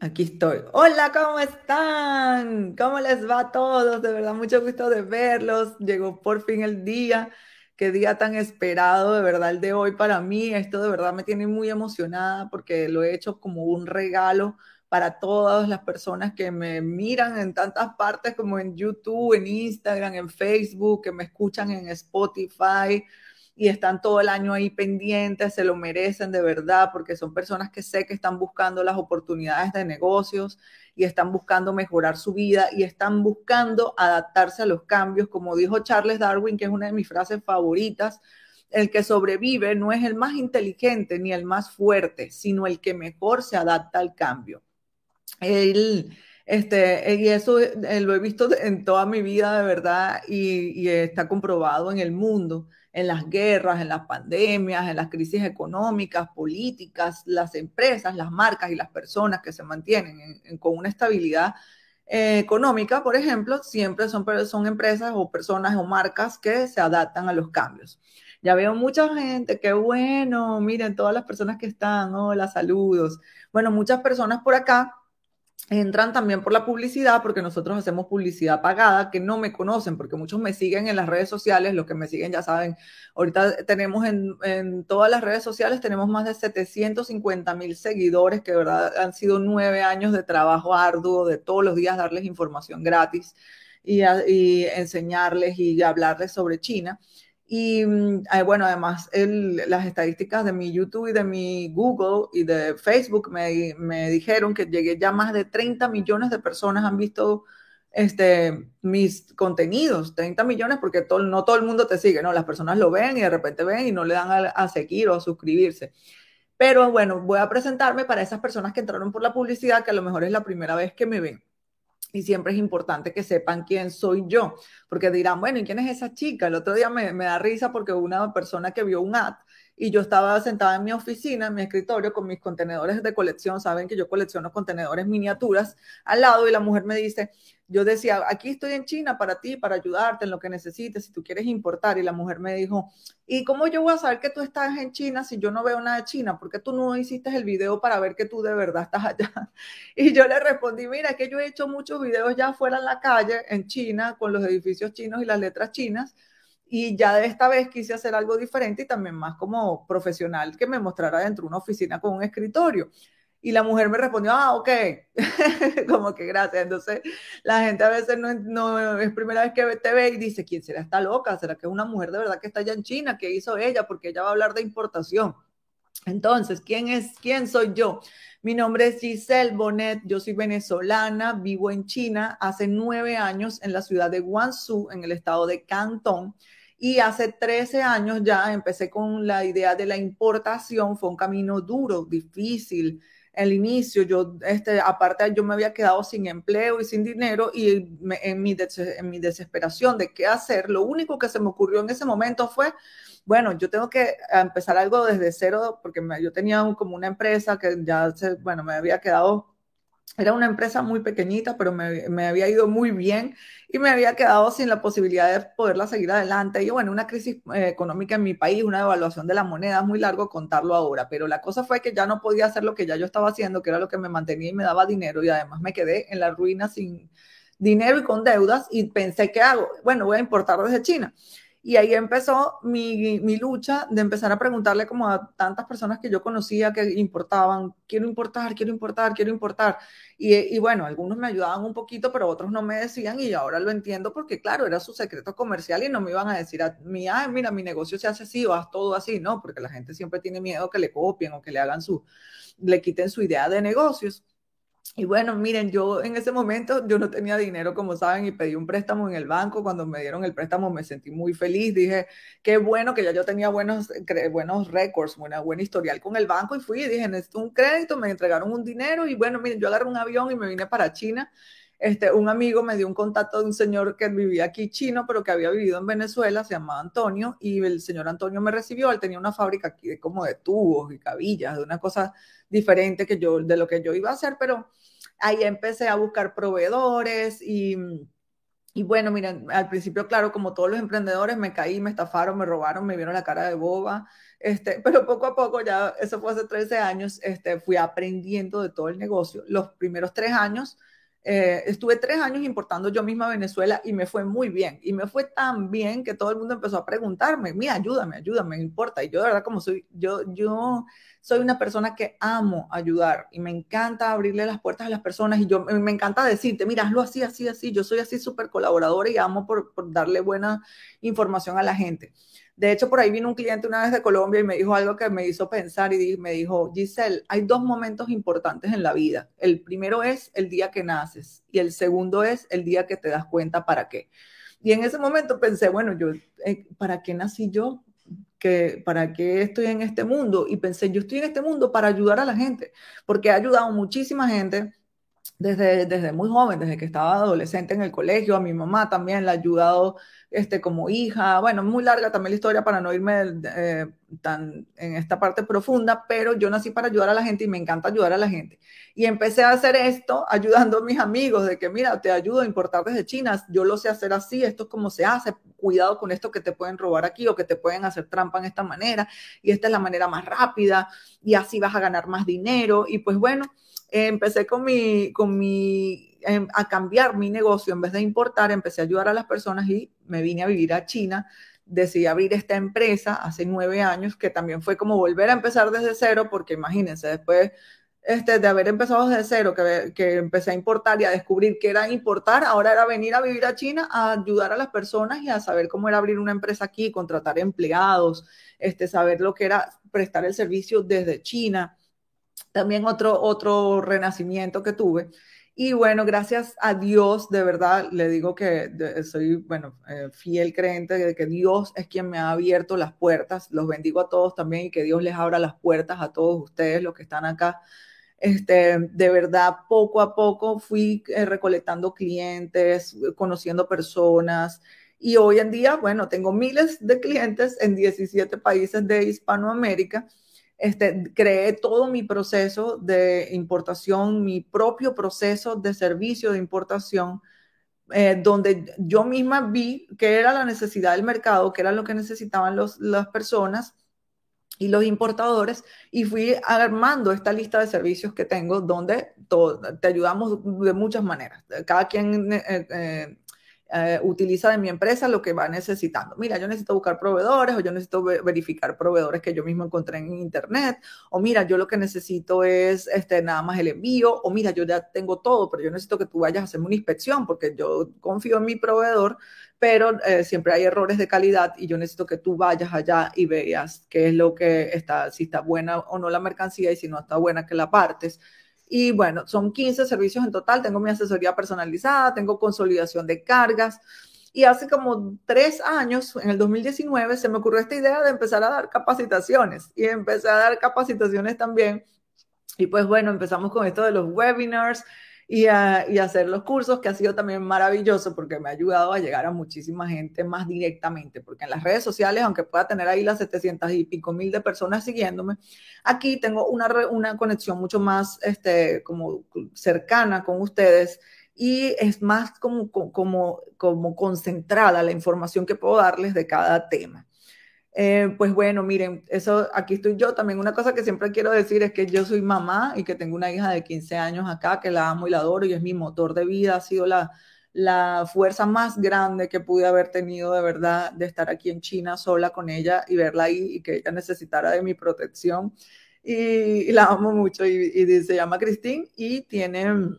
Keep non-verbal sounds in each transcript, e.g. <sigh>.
aquí, estoy. Hola, ¿cómo están? ¿Cómo les va a todos? De verdad, mucho gusto de verlos. Llegó por fin el día. Qué día tan esperado, de verdad, el de hoy para mí. Esto de verdad me tiene muy emocionada porque lo he hecho como un regalo para todas las personas que me miran en tantas partes como en YouTube, en Instagram, en Facebook, que me escuchan en Spotify y están todo el año ahí pendientes, se lo merecen de verdad, porque son personas que sé que están buscando las oportunidades de negocios y están buscando mejorar su vida y están buscando adaptarse a los cambios, como dijo Charles Darwin, que es una de mis frases favoritas. El que sobrevive no es el más inteligente ni el más fuerte, sino el que mejor se adapta al cambio. Él, este, y eso eh, lo he visto en toda mi vida de verdad y está comprobado en el mundo en las guerras, en las pandemias, en las crisis económicas, políticas, las empresas, las marcas y las personas que se mantienen con una estabilidad eh, económica, por ejemplo, siempre son, son empresas o personas o marcas que se adaptan a los cambios. Ya veo mucha gente, qué bueno, miren todas las personas que están, hola, saludos. Bueno, muchas personas por acá entran también por la publicidad, porque nosotros hacemos publicidad pagada, que no me conocen, porque muchos me siguen en las redes sociales, los que me siguen ya saben, ahorita tenemos en, todas las redes sociales, tenemos más de 750 mil seguidores, que verdad han sido nueve años de trabajo arduo, de todos los días darles información gratis y enseñarles y hablarles sobre China. Y mm, bueno, además las estadísticas de mi YouTube y de mi Google y de Facebook me, me, dijeron que llegué ya más de 30 millones de personas han visto este, mis contenidos, 30 millones porque no todo el mundo te sigue, ¿no? Las personas lo ven y de repente ven y no le dan a, a seguir o a suscribirse. Pero bueno, voy a presentarme para esas personas que entraron por la publicidad, que a lo mejor es la primera vez que me ven y siempre es importante que sepan quién soy yo, porque dirán, bueno, ¿y quién es esa chica? El otro día me, me da risa porque una persona que vio un ad y yo estaba sentada en mi oficina, en mi escritorio, con mis contenedores de colección, saben que yo colecciono contenedores miniaturas al lado y la mujer me dice, yo decía, aquí estoy en China para ti, para ayudarte en lo que necesites, si tú quieres importar. Y la mujer me dijo, ¿y cómo yo voy a saber que tú estás en China si yo no veo nada de China? ¿Por qué tú no hiciste el video para ver que tú de verdad estás allá? <laughs> Y yo le respondí, mira, que yo he hecho muchos videos ya fuera en la calle, en China, con los edificios chinos y las letras chinas y ya de esta vez quise hacer algo diferente y también más como profesional que me mostrara dentro de una oficina con un escritorio. Y la mujer me respondió, ah, ok, <laughs> como que gracias. Entonces, la gente a veces no, no, es primera vez que te ve y dice, ¿quién será esta loca? ¿Será que es una mujer de verdad que está allá en China? ¿Qué hizo ella? Porque ella va a hablar de importación. Entonces, ¿quién es, quién soy yo? Mi nombre es Giselle Bonet, yo soy venezolana, vivo en China hace nueve años en la ciudad de Guangzhou, en el estado de Cantón. Y hace 13 años ya empecé con la idea de la importación. Fue un camino duro, difícil. El inicio, yo, este, aparte, yo me había quedado sin empleo y sin dinero y en, mi en mi desesperación de qué hacer, lo único que se me ocurrió en ese momento fue, bueno, yo tengo que empezar algo desde cero porque yo tenía como una empresa que ya, se, bueno, me había quedado era una empresa muy pequeñita, pero me, me, había ido muy bien y me había quedado sin la posibilidad de poderla seguir adelante. Y bueno, una crisis eh, económica en mi país, una devaluación de la moneda, es muy largo contarlo ahora, pero la cosa fue que ya no podía hacer lo que ya yo estaba haciendo, que era lo que me mantenía y me daba dinero, y además me quedé en la ruina sin dinero y con deudas y pensé, ¿qué hago? Bueno, voy a importar desde China. Y ahí empezó mi, mi, lucha de empezar a preguntarle como a tantas personas que yo conocía que importaban, quiero importar, quiero importar, quiero importar. Y, y, bueno, algunos me ayudaban un poquito, pero otros no me decían y ahora lo entiendo porque claro, era su secreto comercial y no me iban a decir a mí, ah, mira, mi negocio se hace así o haz todo así, no, porque la gente siempre tiene miedo que le copien o que le hagan su, le quiten su idea de negocios. Y bueno, miren, yo en ese momento yo no tenía dinero, como saben, y pedí un préstamo en el banco. Cuando me dieron el préstamo me sentí muy feliz. Dije, qué bueno que ya yo tenía buenos, buenos récords, buena, buen historial con el banco y fui y dije, necesito un crédito, me entregaron un dinero y bueno, miren, yo agarré un avión y me vine para China. Este, un amigo me dio un contacto de un señor que vivía aquí chino, pero que había vivido en Venezuela, se llamaba Antonio, y el señor Antonio me recibió, él tenía una fábrica aquí de como de tubos y cabillas, de una cosa diferente que yo, de lo que yo iba a hacer, pero ahí empecé a buscar proveedores y, Y bueno, miren, al principio, claro, como todos los emprendedores, me caí, me estafaron, me robaron, me vieron la cara de boba, este, <laughs> pero poco a poco, ya eso fue hace 13 años, este, fui aprendiendo de todo el negocio. Los primeros tres años, eh, estuve tres años importando yo misma a Venezuela y me fue muy bien. Y me fue tan bien que todo el mundo empezó a preguntarme, mira, ayúdame, ayúdame, me importa. Y yo de verdad como soy, yo, yo soy una persona que amo ayudar y me encanta abrirle las puertas a las personas y yo me encanta decirte, mira, hazlo así, así, así. Yo soy así súper colaboradora y amo por, por darle buena información a la gente. De hecho, por ahí vino un cliente una vez de Colombia y me dijo algo que me hizo pensar y me dijo, Giselle, hay dos momentos importantes en la vida. El primero es el día que naces y el segundo es el día que te das cuenta para qué. Y en ese momento pensé, bueno, yo, eh, ¿para qué nací yo? Que, ¿Para qué estoy en este mundo? Y pensé, yo estoy en este mundo para ayudar a la gente, porque he ayudado muchísima gente desde, desde muy joven, desde que estaba adolescente en el colegio, a mi mamá también la he ayudado este, como hija. Bueno, muy larga también la historia para no irme eh, tan en esta parte profunda, pero yo nací para ayudar a la gente y me encanta ayudar a la gente. Y empecé a hacer esto ayudando a mis amigos de que, mira, te ayudo a importar desde China, yo lo sé hacer así, esto es como se hace, cuidado con esto que te pueden robar aquí o que te pueden hacer trampa en esta manera y esta es la manera más rápida y así vas a ganar más dinero. Y pues bueno, empecé con mi, con mi, em, a cambiar mi negocio, en vez de importar, empecé a ayudar a las personas y me vine a vivir a China. Decidí abrir esta empresa hace nueve años, que también fue como volver a empezar desde cero, porque imagínense, después este, de haber empezado desde cero, que, que, empecé a importar y a descubrir que era importar, ahora era venir a vivir a China a ayudar a las personas y a saber cómo era abrir una empresa aquí, contratar empleados, este, saber lo que era prestar el servicio desde China también otro, otro renacimiento que tuve. Y bueno, gracias a Dios, de verdad, le digo que soy, bueno, eh, fiel creyente de que Dios es quien me ha abierto las puertas. Los bendigo a todos también y que Dios les abra las puertas a todos ustedes, los que están acá. Este, de verdad, poco a poco fui eh, recolectando clientes, conociendo personas. Y hoy en día, bueno, tengo miles de clientes en 17 países de Hispanoamérica este, creé todo mi proceso de importación, mi propio proceso de servicio de importación, eh, donde yo misma vi que era la necesidad del mercado, que era lo que necesitaban los, las personas y los importadores, y fui armando esta lista de servicios que tengo, donde te ayudamos de muchas maneras. Cada quien eh, eh, eh, utiliza de mi empresa lo que va necesitando. Mira, yo necesito buscar proveedores o yo necesito verificar proveedores que yo mismo encontré en internet o mira, yo lo que necesito es este, nada más el envío o mira, yo ya tengo todo, pero yo necesito que tú vayas a hacerme una inspección porque yo confío en mi proveedor, pero eh, siempre hay errores de calidad y yo necesito que tú vayas allá y veas qué es lo que está, si está buena o no la mercancía y si no está buena que la partes y bueno, son 15 servicios en total. Tengo mi asesoría personalizada, tengo consolidación de cargas. Y hace como tres años, en el 2019, se me ocurrió esta idea de empezar a dar capacitaciones. Y empecé a dar capacitaciones también. Y pues bueno, empezamos con esto de los webinars y, hacer los cursos, que ha sido también maravilloso porque me ha ayudado a llegar a muchísima gente más directamente, porque en las redes sociales, aunque pueda tener ahí las 700 y pico mil de personas siguiéndome, aquí tengo una, una conexión mucho más este, como cercana con ustedes y es más como, como, como concentrada la información que puedo darles de cada tema. Eh, pues bueno, miren, eso aquí estoy yo. También una cosa que siempre quiero decir es que yo soy mamá y que tengo una hija de 15 años acá que la amo y la adoro y es mi motor de vida. Ha sido la, la fuerza más grande que pude haber tenido de verdad de estar aquí en China sola con ella y verla ahí y que ella necesitara de mi protección. Y, la amo mucho y, se llama Christine y tiene...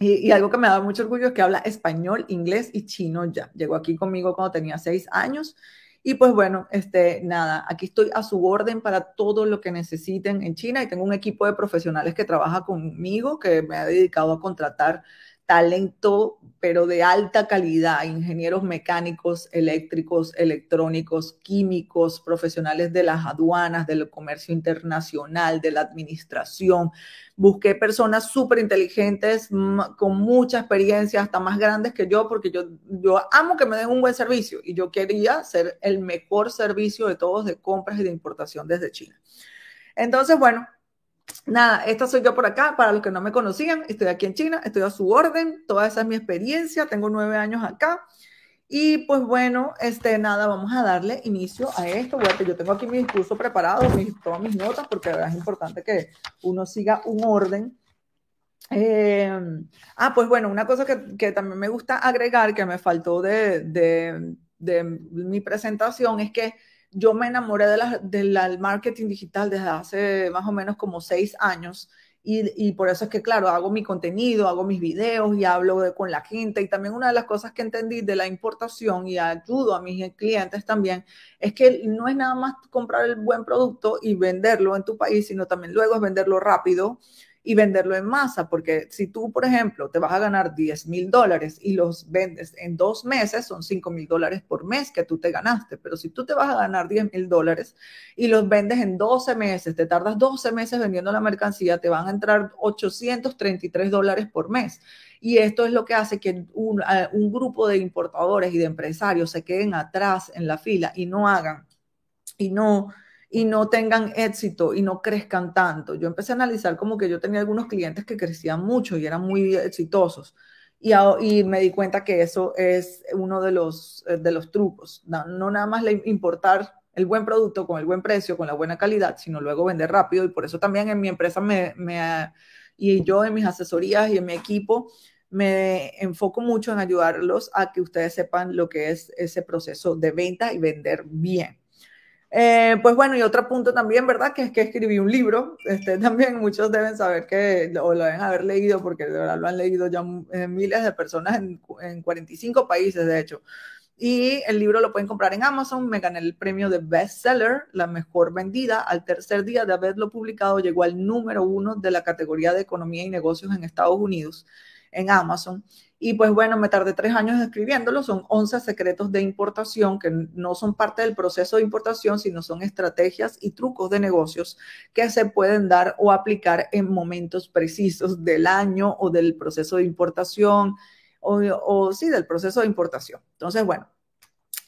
Y, y, algo que me da mucho orgullo es que habla español, inglés y chino ya. Llegó aquí conmigo cuando tenía seis años y pues bueno, este, nada, aquí estoy a su orden para todo lo que necesiten en China y tengo un equipo de profesionales que trabaja conmigo, que me ha dedicado a contratar talento, pero de alta calidad, ingenieros mecánicos, eléctricos, electrónicos, químicos, profesionales de las aduanas, del comercio internacional, de la administración. Busqué personas súper inteligentes, con mucha experiencia, hasta más grandes que yo, porque yo, yo amo que me den un buen servicio y yo quería ser el mejor servicio de todos de compras y de importación desde China. Entonces, bueno, Nada, esta soy yo por acá, para los que no me conocían, estoy aquí en China, estoy a su orden, toda esa es mi experiencia, tengo nueve años acá. Y pues bueno, este, nada, vamos a darle inicio a esto. yo tengo aquí mi discurso preparado, mis, todas mis notas, porque es importante que uno siga un orden. Eh, ah, pues bueno, una cosa que, que, también me gusta agregar, que me faltó de, de mi presentación, es que yo me enamoré de la, del marketing digital desde hace más o menos como seis años. Y, y, por eso es que, claro, hago mi contenido, hago mis videos y hablo con la gente. Y también una de las cosas que entendí de la importación y ayudo a mis clientes también es que no es nada más comprar el buen producto y venderlo en tu país, sino también luego es venderlo rápido y venderlo en masa, porque si tú, por ejemplo, te vas a ganar 10 mil dólares y los vendes en dos meses, son 5 mil dólares por mes que tú te ganaste, pero si tú te vas a ganar 10 mil dólares y los vendes en 12 meses, te tardas 12 meses vendiendo la mercancía, te van a entrar 833 dólares por mes. Y esto es lo que hace que un, un grupo de importadores y de empresarios se queden atrás en la fila y no hagan y no y no tengan éxito y no crezcan tanto. Yo empecé a analizar como que yo tenía algunos clientes que crecían mucho y eran muy exitosos. Y, y me di cuenta que eso es uno de los, eh, de los trucos. No, nada más le importar el buen producto con el buen precio, con la buena calidad, sino luego vender rápido. Y por eso también en mi empresa me, me, y yo en mis asesorías y en mi equipo me enfoco mucho en ayudarlos a que ustedes sepan lo que es ese proceso de venta y vender bien. Eh, pues bueno, y otro punto también, ¿verdad? Que es que escribí un libro. Este, <laughs> también muchos deben saber que, o lo deben haber leído, porque de verdad lo han leído ya eh, miles de personas en, en 45 países, de hecho. Y el libro lo pueden comprar en Amazon. Me gané el premio de bestseller, la mejor vendida. Al tercer día de haberlo publicado, llegó al número uno de la categoría de economía y negocios en Estados Unidos, en Amazon. Y pues bueno, me tardé tres años escribiéndolo. Son 11 secretos de importación que no son parte del proceso de importación, sino son estrategias y trucos de negocios que se pueden dar o aplicar en momentos precisos del año o del proceso de importación o, o sí, del proceso de importación. Entonces, bueno,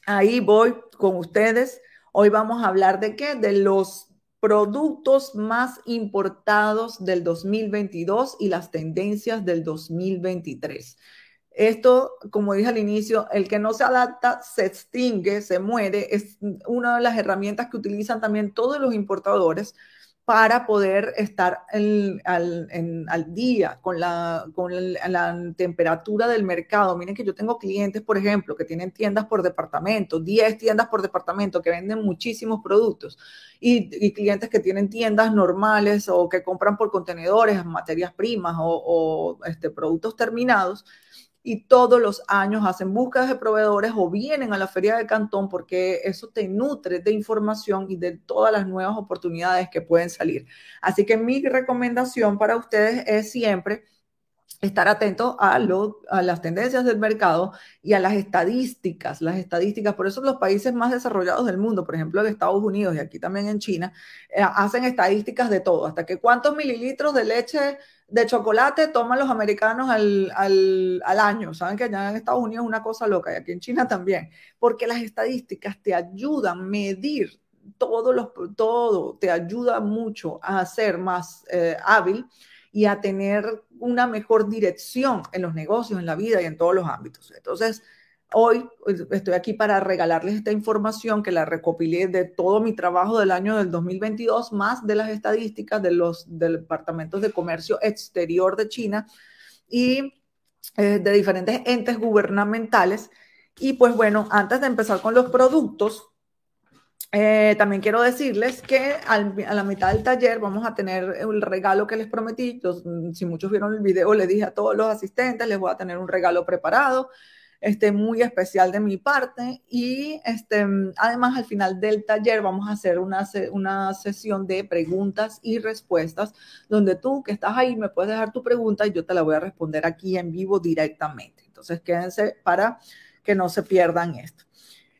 ahí voy con ustedes. Hoy vamos a hablar de qué? De los productos más importados del 2022 y las tendencias del 2023. Esto, como dije al inicio, el que no se adapta se extingue, se muere. Es una de las herramientas que utilizan también todos los importadores para poder estar al, día con, la, temperatura del mercado. Miren que yo tengo clientes, por ejemplo, que tienen tiendas por departamento, 10 tiendas por departamento que venden muchísimos productos y, clientes que tienen tiendas normales o que compran por contenedores, materias primas o, o este, productos terminados y todos los años hacen búsquedas de proveedores o vienen a la feria de Cantón porque eso te nutre de información y de todas las nuevas oportunidades que pueden salir. Así que mi recomendación para ustedes es siempre estar atento a, a, las tendencias del mercado y a las estadísticas, las estadísticas. Por eso los países más desarrollados del mundo, por ejemplo, en Estados Unidos y aquí también en China, eh, hacen estadísticas de todo, hasta que cuántos mililitros de leche de chocolate toman los americanos al, al, año. Saben que allá en Estados Unidos es una cosa loca y aquí en China también, porque las estadísticas te ayudan a medir todo, los, todo te ayuda mucho a ser más eh, hábil y a tener una mejor dirección en los negocios, en la vida y en todos los ámbitos. Entonces, Hoy pues, estoy aquí para regalarles esta información que la recopilé de todo mi trabajo del año del 2022, más de las estadísticas de los departamentos de comercio exterior de China y eh, de diferentes entes gubernamentales. Y pues bueno, antes de empezar con los productos, eh, también quiero decirles que a la mitad del taller vamos a tener el regalo que les prometí. si muchos vieron el video, le dije a todos los asistentes, les voy a tener un regalo preparado este, muy especial de mi parte. Y este, además al final del taller vamos a hacer una, una sesión de preguntas y respuestas, donde tú que estás ahí me puedes dejar tu pregunta y yo te la voy a responder aquí en vivo directamente. Entonces quédense para que no se pierdan esto.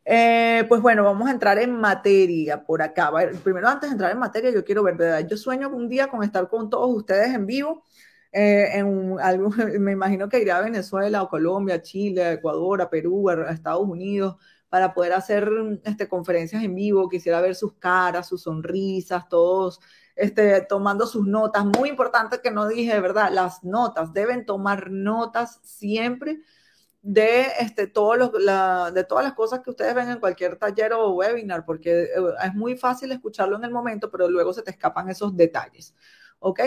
Eh, pues bueno, vamos a entrar en materia por acá. Primero, antes de entrar en materia, yo quiero ver, ¿verdad? Yo sueño un día con estar con todos ustedes en vivo eh, en algo, <laughs> me imagino que iré a Venezuela o Colombia, Chile, Ecuador, a Perú, a Estados Unidos, para poder hacer este, conferencias en vivo. Quisiera ver sus caras, sus sonrisas, todos este, tomando sus notas. Muy importante que no dije, ¿verdad? Las notas, deben tomar notas siempre de, este, todos los, de todas las cosas que ustedes ven en cualquier taller o webinar, porque eh, es muy fácil escucharlo en el momento, pero luego se te escapan esos detalles. ¿Ok?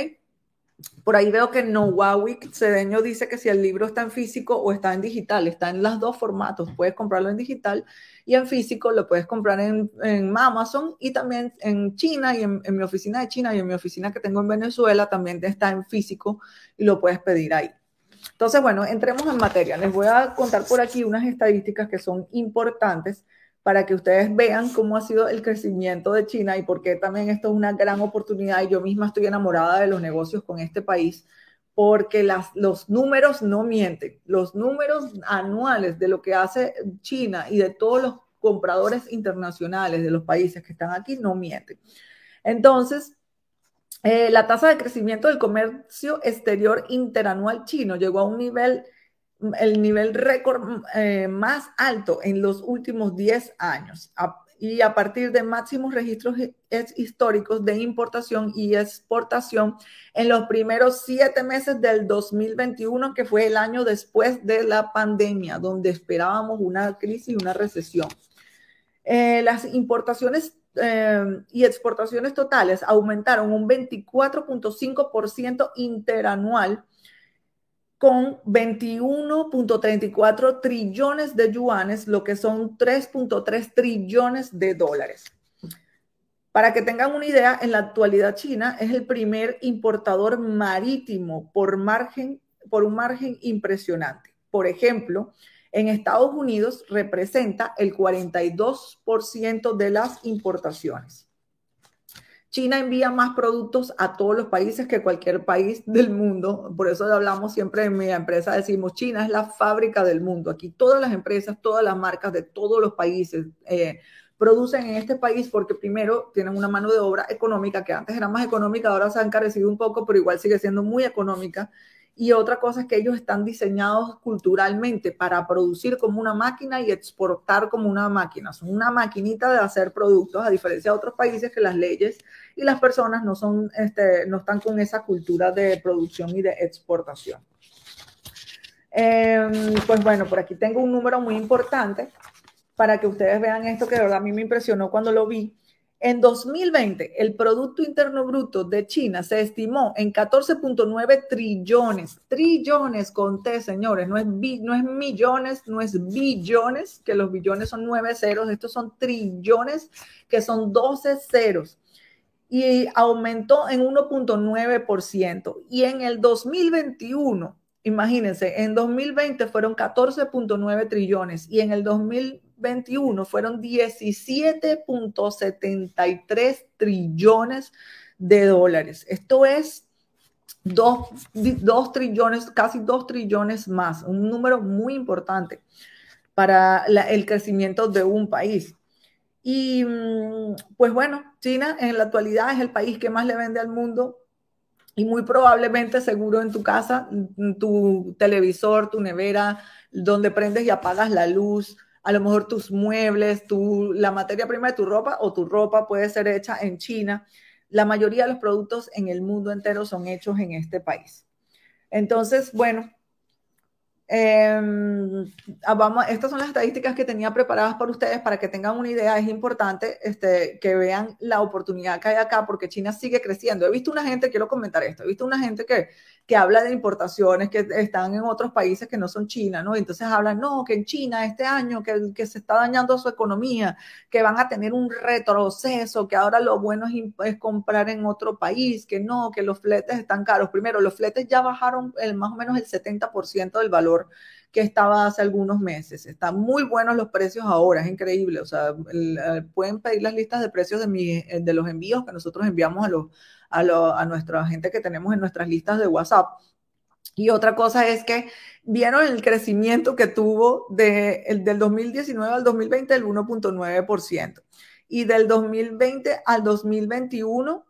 Por ahí veo que Nowawik Cedeño dice que si el libro está en físico o está en digital, está en los dos formatos. Puedes comprarlo en digital y en físico lo puedes comprar en, Amazon y también en China y en, mi oficina de China y en mi oficina que tengo en Venezuela también está en físico y lo puedes pedir ahí. Entonces, bueno, entremos en materia. Les voy a contar por aquí unas estadísticas que son importantes para que ustedes vean cómo ha sido el crecimiento de China y por qué también esto es una gran oportunidad. Y yo misma estoy enamorada de los negocios con este país, porque las, los números no mienten. Los números anuales de lo que hace China y de todos los compradores internacionales de los países que están aquí no mienten. Entonces, eh, la tasa de crecimiento del comercio exterior interanual chino llegó a un nivel el nivel récord eh, más alto en los últimos 10 años y a partir de máximos registros históricos de importación y exportación en los primeros siete meses del 2021, que fue el año después de la pandemia, donde esperábamos una crisis y una recesión. Eh, las importaciones eh, y exportaciones totales aumentaron un 24.5% interanual con 21.34 trillones de yuanes, lo que son 3.3 trillones de dólares. Para que tengan una idea, en la actualidad China es el primer importador marítimo por, margen, por un margen impresionante. Por ejemplo, en Estados Unidos representa el 42% de las importaciones. China envía más productos a todos los países que cualquier país del mundo. Por eso hablamos siempre en mi empresa, decimos, China es la fábrica del mundo. Aquí todas las empresas, todas las marcas de todos los países eh, producen en este país porque primero tienen una mano de obra económica que antes era más económica, ahora se ha encarecido un poco, pero igual sigue siendo muy económica y otra cosa es que ellos están diseñados culturalmente para producir como una máquina y exportar como una máquina. Son una maquinita de hacer productos, a diferencia de otros países que las leyes y las personas no, son, este, no están con esa cultura de producción y de exportación. Em, pues bueno, por aquí tengo un número muy importante para que ustedes vean esto que de verdad a mí me impresionó cuando lo vi. En 2020, el Producto Interno Bruto de China se estimó en 14.9 trillones. Trillones con T, señores. No es, no es millones, no es billones, que los billones son nueve ceros. Estos son trillones, que son 12 ceros. Y aumentó en 1.9%. Y en el 2021, imagínense, en 2020 fueron 14.9 trillones. Y en el 2021 21 fueron 17.73 trillones de dólares. Esto es 2, trillones, casi 2 trillones más, un número muy importante para el crecimiento de un país. Y mm, pues bueno, China en la actualidad es el país que más le vende al mundo y muy probablemente seguro en tu casa, tu televisor, tu nevera, donde prendes y apagas la luz, a lo mejor tus muebles, tu, la materia prima de tu ropa o tu ropa puede ser hecha en China. La mayoría de los productos en el mundo entero son hechos en este país. Entonces, bueno, Em, ah, estas son las estadísticas que tenía preparadas para ustedes para que tengan una idea. Es importante este, que vean la oportunidad que hay acá porque China sigue creciendo. He visto una gente, quiero comentar esto, he visto una gente que, que habla de importaciones que están en otros países que no son China, ¿no? entonces hablan, no, que en China este año que, se está dañando su economía, que van a tener un retroceso, que ahora lo bueno es, comprar en otro país, que no, que los fletes están caros. Primero, los fletes ya bajaron el, más o menos el 70% del valor que estaba hace algunos meses. Están muy buenos los precios ahora, es increíble. O sea, pueden pedir las listas de precios de, de los envíos que nosotros enviamos a, los, a, a nuestra gente que tenemos en nuestras listas de WhatsApp. Y otra cosa es que vieron el crecimiento que tuvo de, el, del 2019 al 2020 del 1.9% y del 2020 al 2021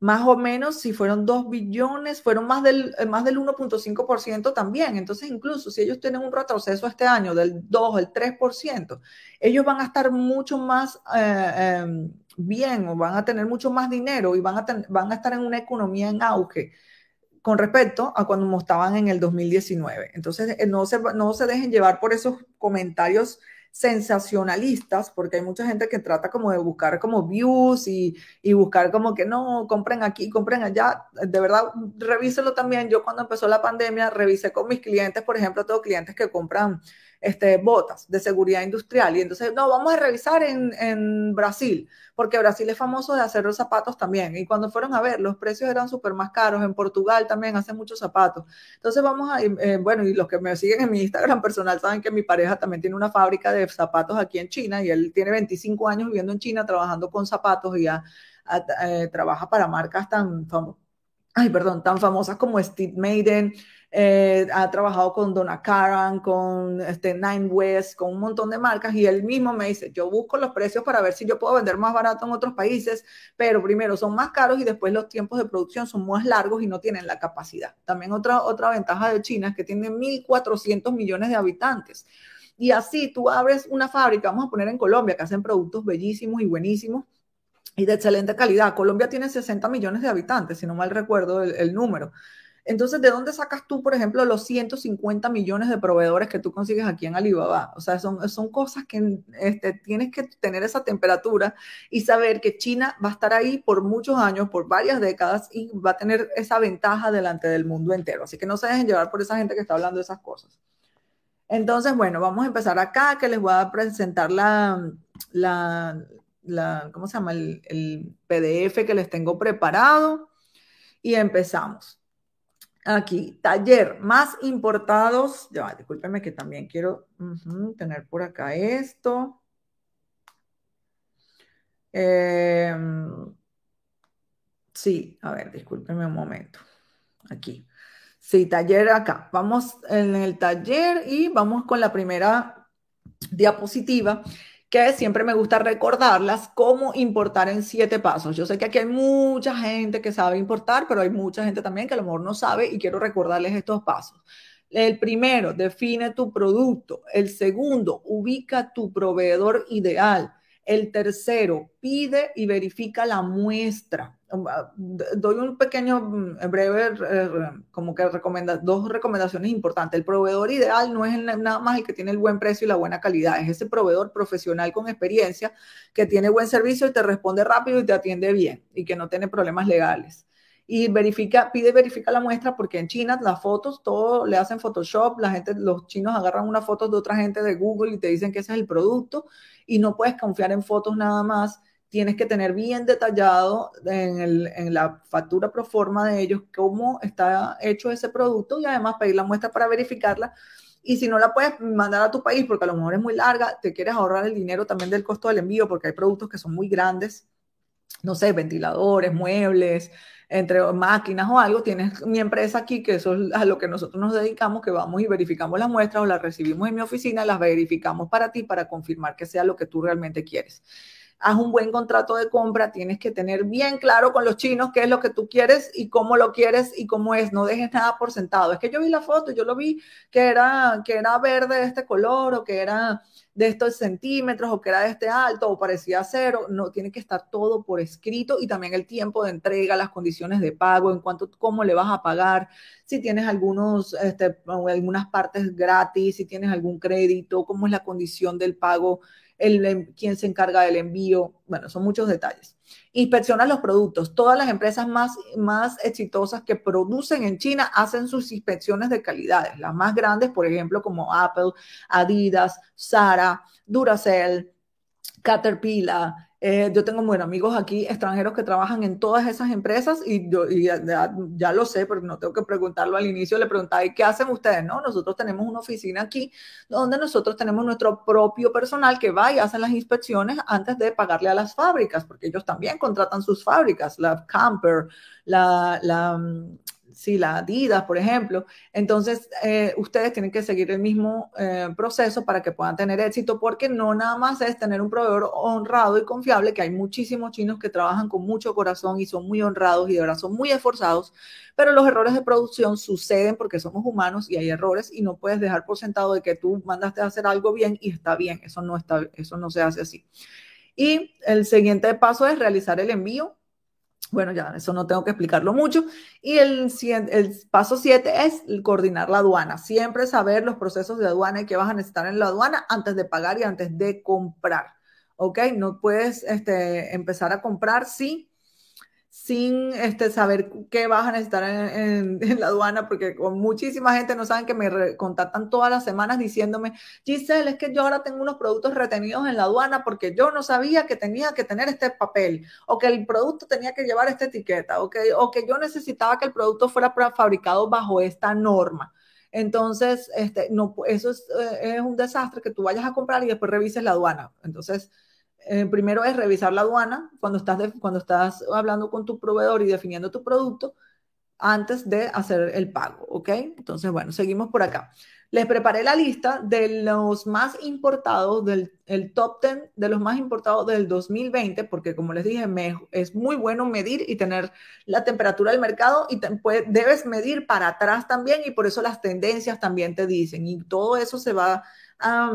más o menos, si fueron 2 billones, fueron más del, eh, más del 1.5% también. Entonces, incluso si ellos tienen un retroceso este año del 2, el 3%, ellos van a estar mucho más eh, em, bien o van a tener mucho más dinero y van a, van a estar en una economía en auge con respecto a cuando estaban en el 2019. Entonces, eh, no se, no se dejen llevar por esos comentarios sensacionalistas, porque hay mucha gente que trata como de buscar como views y, y, buscar como que no, compren aquí, compren allá. De verdad, revíselo también. Yo cuando empezó la pandemia, revisé con mis clientes, por ejemplo, tengo clientes que compran este, botas de seguridad industrial. Y entonces, no, vamos a revisar en, en, Brasil, porque Brasil es famoso de hacer los zapatos también. Y cuando fueron a ver, los precios eran súper más caros. En Portugal también hacen muchos zapatos. Entonces vamos a, eh, bueno, y los que me siguen en mi Instagram personal saben que mi pareja también tiene una fábrica de zapatos aquí en China y él tiene 25 años viviendo en China trabajando con zapatos y ya eh, trabaja para marcas tan, ay, perdón, tan famosas como Steve Maiden, eh, ha trabajado con Donna Karan, con este, Nine West, con un montón de marcas y él mismo me dice, yo busco los precios para ver si yo puedo vender más barato en otros países, pero primero son más caros y después los tiempos de producción son más largos y no tienen la capacidad. También otra, otra ventaja de China es que tiene 1.400 millones de habitantes. Y así tú abres una fábrica, vamos a poner en Colombia, que hacen productos bellísimos y buenísimos y de excelente calidad. Colombia tiene 60 millones de habitantes, si no mal recuerdo el, el número. Entonces, ¿de dónde sacas tú, por ejemplo, los 150 millones de proveedores que tú consigues aquí en Alibaba? O sea, son, son cosas que este, tienes que tener esa temperatura y saber que China va a estar ahí por muchos años, por varias décadas y va a tener esa ventaja delante del mundo entero. Así que no se dejen llevar por esa gente que está hablando de esas cosas. Entonces, bueno, vamos a empezar acá, que les voy a presentar la, la, ¿cómo se llama? El PDF que les tengo preparado y empezamos. Aquí, taller más importados. Ya, discúlpeme que también quiero tener por acá esto. Em, sí, a ver, discúlpeme un momento. Aquí. Sí, taller acá. Vamos en el taller y vamos con la primera diapositiva que siempre me gusta recordarlas, cómo importar en siete pasos. Yo sé que aquí hay mucha gente que sabe importar, pero hay mucha gente también que a lo mejor no sabe y quiero recordarles estos pasos. El primero, define tu producto. El segundo, ubica tu proveedor ideal. El tercero, pide y verifica la muestra. Doy un pequeño, mm, breve, como que recomienda, dos recomendaciones importantes. El proveedor ideal no es nada más el que tiene el buen precio y la buena calidad, es ese proveedor profesional con experiencia que tiene buen servicio y te responde rápido y te atiende bien y que no tiene problemas legales y verifica, pide verifica la muestra porque en China las fotos, todo le hacen Photoshop, la gente, los chinos agarran una foto de otra gente de Google y te dicen que ese es el producto y no puedes confiar en fotos nada más. Tienes que tener bien detallado en, el, en la factura pro forma de ellos cómo está hecho ese producto y además pedir la muestra para verificarla. Y si no la puedes mandar a tu país porque a lo mejor es muy larga, te quieres ahorrar el dinero también del costo del envío porque hay productos que son muy grandes, no sé, ventiladores, muebles, entre máquinas o algo, tienes mi empresa aquí, que eso es a lo que nosotros nos dedicamos, que vamos y verificamos las muestras o las recibimos en mi oficina, las verificamos para ti para confirmar que sea lo que tú realmente quieres. Haz un buen contrato de compra, tienes que tener bien claro con los chinos qué es lo que tú quieres y cómo lo quieres y cómo es. No dejes nada por sentado. Es que yo vi la foto, yo lo vi que era, que era verde de este color o que era de estos centímetros o que era de este alto o parecía cero, no, tiene que estar todo por escrito y también el tiempo de entrega, las condiciones de pago, en cuanto cómo le vas a pagar, si tienes algunos, este, algunas partes gratis, si tienes algún crédito, cómo es la condición del pago el, quién se encarga del envío, bueno, son muchos detalles. Inspecciona los productos. Todas las empresas más, más exitosas que producen en China hacen sus inspecciones de calidades. Las más grandes, por ejemplo, como Apple, Adidas, Zara, Duracell, Caterpillar, eh, yo tengo buenos amigos aquí extranjeros que trabajan en todas esas empresas y, yo, ya, lo sé, pero no tengo que preguntarlo al inicio. Le preguntaba, ¿y qué hacen ustedes? No, nosotros tenemos una oficina aquí donde nosotros tenemos nuestro propio personal que va y hace las inspecciones antes de pagarle a las fábricas, porque ellos también contratan sus fábricas, la Camper, la, la si la Adidas, por ejemplo. Entonces, eh, ustedes tienen que seguir el mismo eh, proceso para que puedan tener éxito, porque no nada más es tener un proveedor honrado y confiable, que hay muchísimos chinos que trabajan con mucho corazón y son muy honrados y de verdad son muy esforzados, pero los errores de producción suceden porque somos humanos y hay errores y no puedes dejar por sentado de que tú mandaste a hacer algo bien y está bien. Eso no, está, eso no se hace así. Y el siguiente paso es realizar el envío bueno, ya eso no tengo que explicarlo mucho. Y el, paso 7 es coordinar la aduana. Siempre saber los procesos de aduana y qué vas a necesitar en la aduana antes de pagar y antes de comprar. ¿Ok? No puedes este, empezar a comprar si sin este, saber qué vas a necesitar <laughs> en, la aduana, porque con muchísima gente no saben que me contactan todas las semanas diciéndome, Giselle, es que yo ahora tengo unos productos retenidos en la aduana porque yo no sabía que tenía que tener este papel, o que el producto tenía que llevar esta etiqueta, o que, o que yo necesitaba que el producto fuera fabricado bajo esta norma. Entonces, este, no, eso es, eh, es un desastre que tú vayas a comprar y después revises la aduana. Entonces, eh, primero es revisar la aduana cuando estás, cuando estás hablando con tu proveedor y definiendo tu producto antes de hacer el pago, ¿ok? Entonces, bueno, seguimos por acá. Les preparé la lista de los más importados, del el top 10 de los más importados del 2020, porque como les dije, es muy bueno medir y tener la temperatura del mercado y debes medir para atrás también y por eso las tendencias también te dicen y todo eso se va a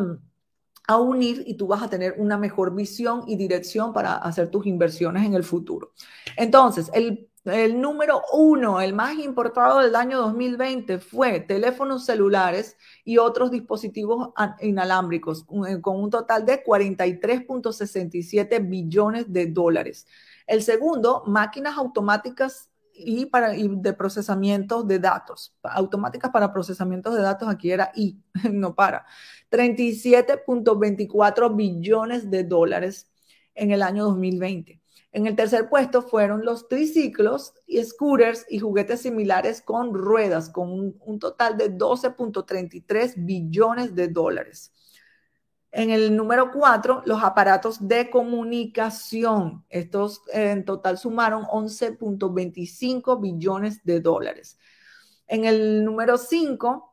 a unir y tú vas a tener una mejor visión y dirección para hacer tus inversiones en el futuro. Entonces, el, el número uno, el más importado del año 2020 fue teléfonos celulares y otros dispositivos inalámbricos, eh, con un total de 43.67 billones de dólares. El segundo, máquinas automáticas y, para, y de procesamiento de datos, automáticas para procesamiento de datos, aquí era I, <laughs> no para, 37.24 billones de dólares en el año 2020. En el tercer puesto fueron los triciclos y scooters y juguetes similares con ruedas, con un, un total de 12.33 billones de dólares. En el número cuatro, los aparatos de comunicación. Estos en total sumaron 11.25 billones de dólares. En el número cinco,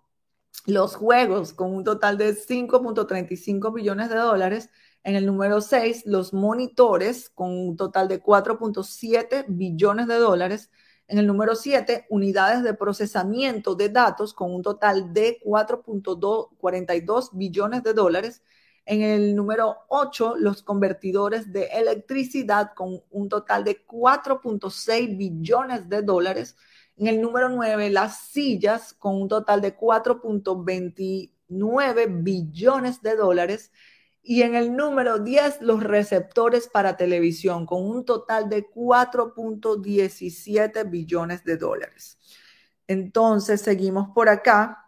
los juegos con un total de 5.35 billones de dólares. En el número 6, los monitores con un total de 4.7 billones de dólares. En el número 7, unidades de procesamiento de datos con un total de 4.42 billones de dólares. En el número 8, los convertidores de electricidad con un total de 4.6 billones de dólares. En el número 9, las sillas con un total de 4.29 billones de dólares. Y en el número 10, los receptores para televisión con un total de 4.17 billones de dólares. Entonces, seguimos por acá.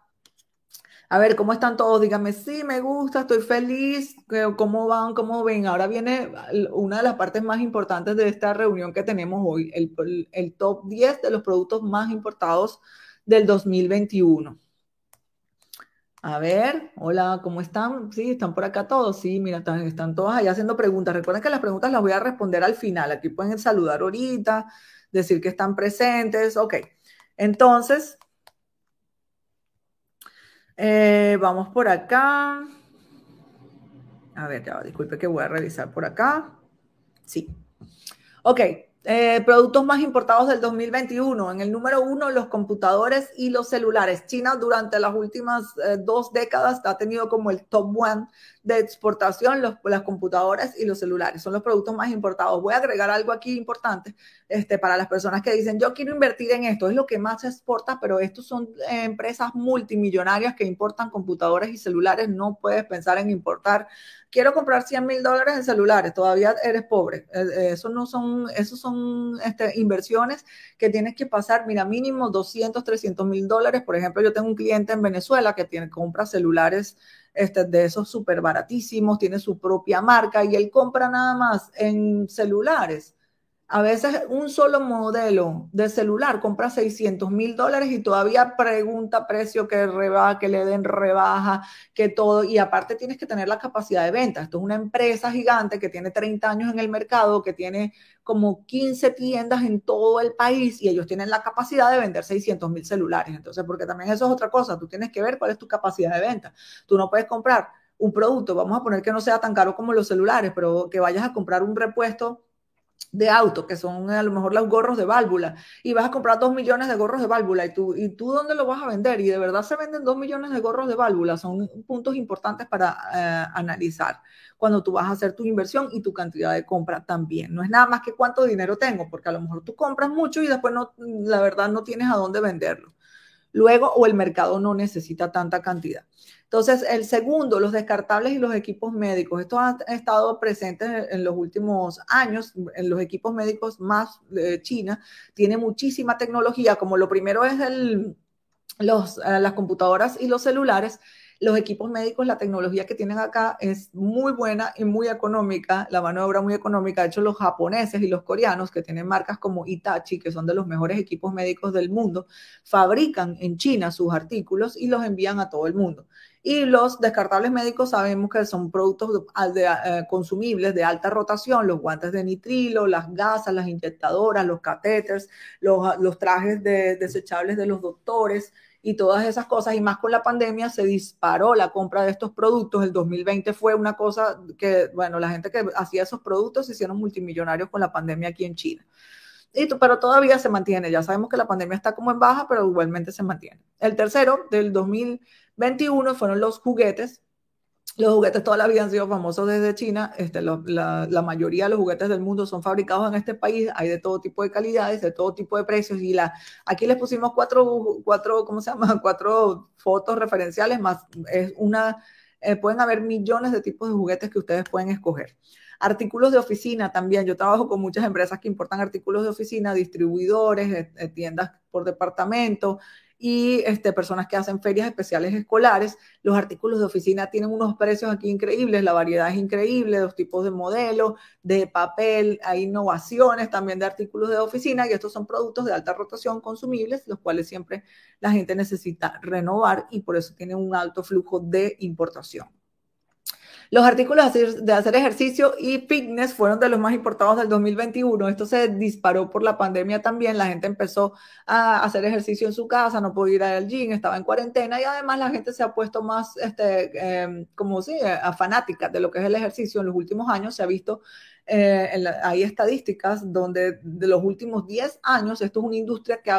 A ver, ¿cómo están todos? Díganme, sí, me gusta, estoy feliz, ¿cómo van? ¿Cómo ven? Ahora viene una de las partes más importantes de esta reunión que tenemos hoy, el, top 10 de los productos más importados del 2021. A ver, hola, ¿cómo están? Sí, están por acá todos. Sí, mira, están, están todos allá haciendo preguntas. Recuerden que las preguntas las voy a responder al final. Aquí pueden saludar ahorita, decir que están presentes. Ok, entonces, eh, vamos por acá. A ver, disculpe que voy a revisar por acá. Sí. Ok, eh, productos más importados del 2021. En el número uno, los computadores y los celulares. China durante las últimas eh, dos décadas ha tenido como el top one de exportación los, las computadoras y los celulares. Son los productos más importados. Voy a agregar algo aquí importante este, para las personas que dicen, yo quiero invertir en esto. Es lo que más se exporta, pero estos son eh, empresas multimillonarias que importan computadoras y celulares. No puedes pensar en importar quiero comprar 100 mil dólares en celulares, todavía eres pobre. Eh, eh, eso no son, esos son este, inversiones que tienes que pasar, mira, mínimo 200, 300 mil dólares. Por ejemplo, yo tengo un cliente en Venezuela que tiene, compra celulares este, de esos súper baratísimos, tiene su propia marca y él compra nada más en celulares A veces un solo modelo de celular compra 600 mil dólares y todavía pregunta precio que rebaja, que le den rebaja, que todo. Y aparte tienes que tener la capacidad de venta. Esto es una empresa gigante que tiene 30 años en el mercado, que tiene como 15 tiendas en todo el país y ellos tienen la capacidad de vender 600 mil celulares. Entonces, porque también eso es otra cosa. Tú tienes que ver cuál es tu capacidad de venta. Tú no puedes comprar un producto, vamos a poner que no sea tan caro como los celulares, pero que vayas a comprar un repuesto de auto, que son a lo mejor los gorros de válvula, y vas a comprar dos millones de gorros de válvula, y tú, ¿y tú dónde lo vas a vender? Y de verdad se venden dos millones de gorros de válvula, son puntos importantes para eh, analizar cuando tú vas a hacer tu inversión y tu cantidad de compra también. No es nada más que cuánto dinero tengo, porque a lo mejor tú compras mucho y después no, la verdad no tienes a dónde venderlo. Luego, o el mercado no necesita tanta cantidad. Entonces, el segundo, los descartables y los equipos médicos. Estos han estado presentes en los últimos años. En los equipos médicos más de China tiene muchísima tecnología, como lo primero es el, eh, las computadoras y los celulares los equipos médicos, la tecnología que tienen acá es muy buena y muy económica, la mano de obra muy económica. De hecho, los japoneses y los coreanos, que tienen marcas como Itachi, que son de los mejores equipos médicos del mundo, fabrican en China sus artículos y los envían a todo el mundo. Y los descartables médicos sabemos que son productos eh, consumibles de alta rotación, los guantes de nitrilo, las gasas, las inyectadoras, los catéteres, los, trajes desechables de los doctores, y todas esas cosas, y más con la pandemia se disparó la compra de estos productos. El 2020 fue una cosa que, bueno, la gente que hacía esos productos se hicieron multimillonarios con la pandemia aquí en China. Y, pero todavía se mantiene, ya sabemos que la pandemia está como en baja, pero igualmente se mantiene. El tercero del 2021 fueron los juguetes, los juguetes toda la vida han sido famosos desde China. Este, la, mayoría de los juguetes del mundo son fabricados en este país. Hay de todo tipo de calidades, de todo tipo de precios. Y la, aquí les pusimos cuatro, cuatro, ¿cómo se llama? <laughs> Cuatro fotos referenciales más. Es una, eh, pueden haber millones de tipos de juguetes que ustedes pueden escoger. Artículos de oficina también. Yo trabajo con muchas empresas que importan artículos de oficina, distribuidores, eh, eh, tiendas por departamento y este, personas que hacen ferias especiales escolares. Los artículos de oficina tienen unos precios aquí increíbles, la variedad es increíble, los tipos de modelos, de papel, hay innovaciones también de artículos de oficina y estos son productos de alta rotación consumibles, los cuales siempre la gente necesita renovar y por eso tienen un alto flujo de importación. Los artículos de hacer ejercicio y fitness fueron de los más importados del 2021. Esto se disparó por la pandemia también. La gente empezó a hacer ejercicio en su casa, no podía ir al gym, estaba en cuarentena y además la gente se ha puesto más, este, em, a fanática de lo que es el ejercicio. En los últimos años se ha visto eh, hay estadísticas donde de los últimos 10 años, esto es una industria que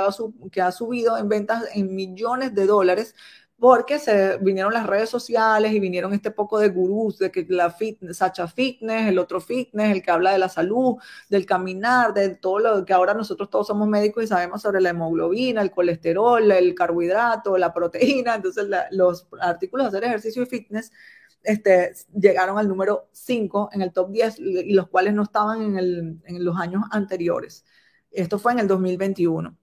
ha subido en ventas en millones de dólares porque se vinieron las redes sociales y vinieron este poco de gurús, de que la fitness, Sacha Fitness, el otro fitness, el que habla de la salud, del caminar, de todo lo que ahora nosotros todos somos médicos y sabemos sobre la hemoglobina, el colesterol, el carbohidrato, la proteína. Entonces, los artículos de hacer ejercicio y fitness este, llegaron al número 5 en el top 10 y los cuales no estaban en, los años anteriores. Esto fue en el 2021.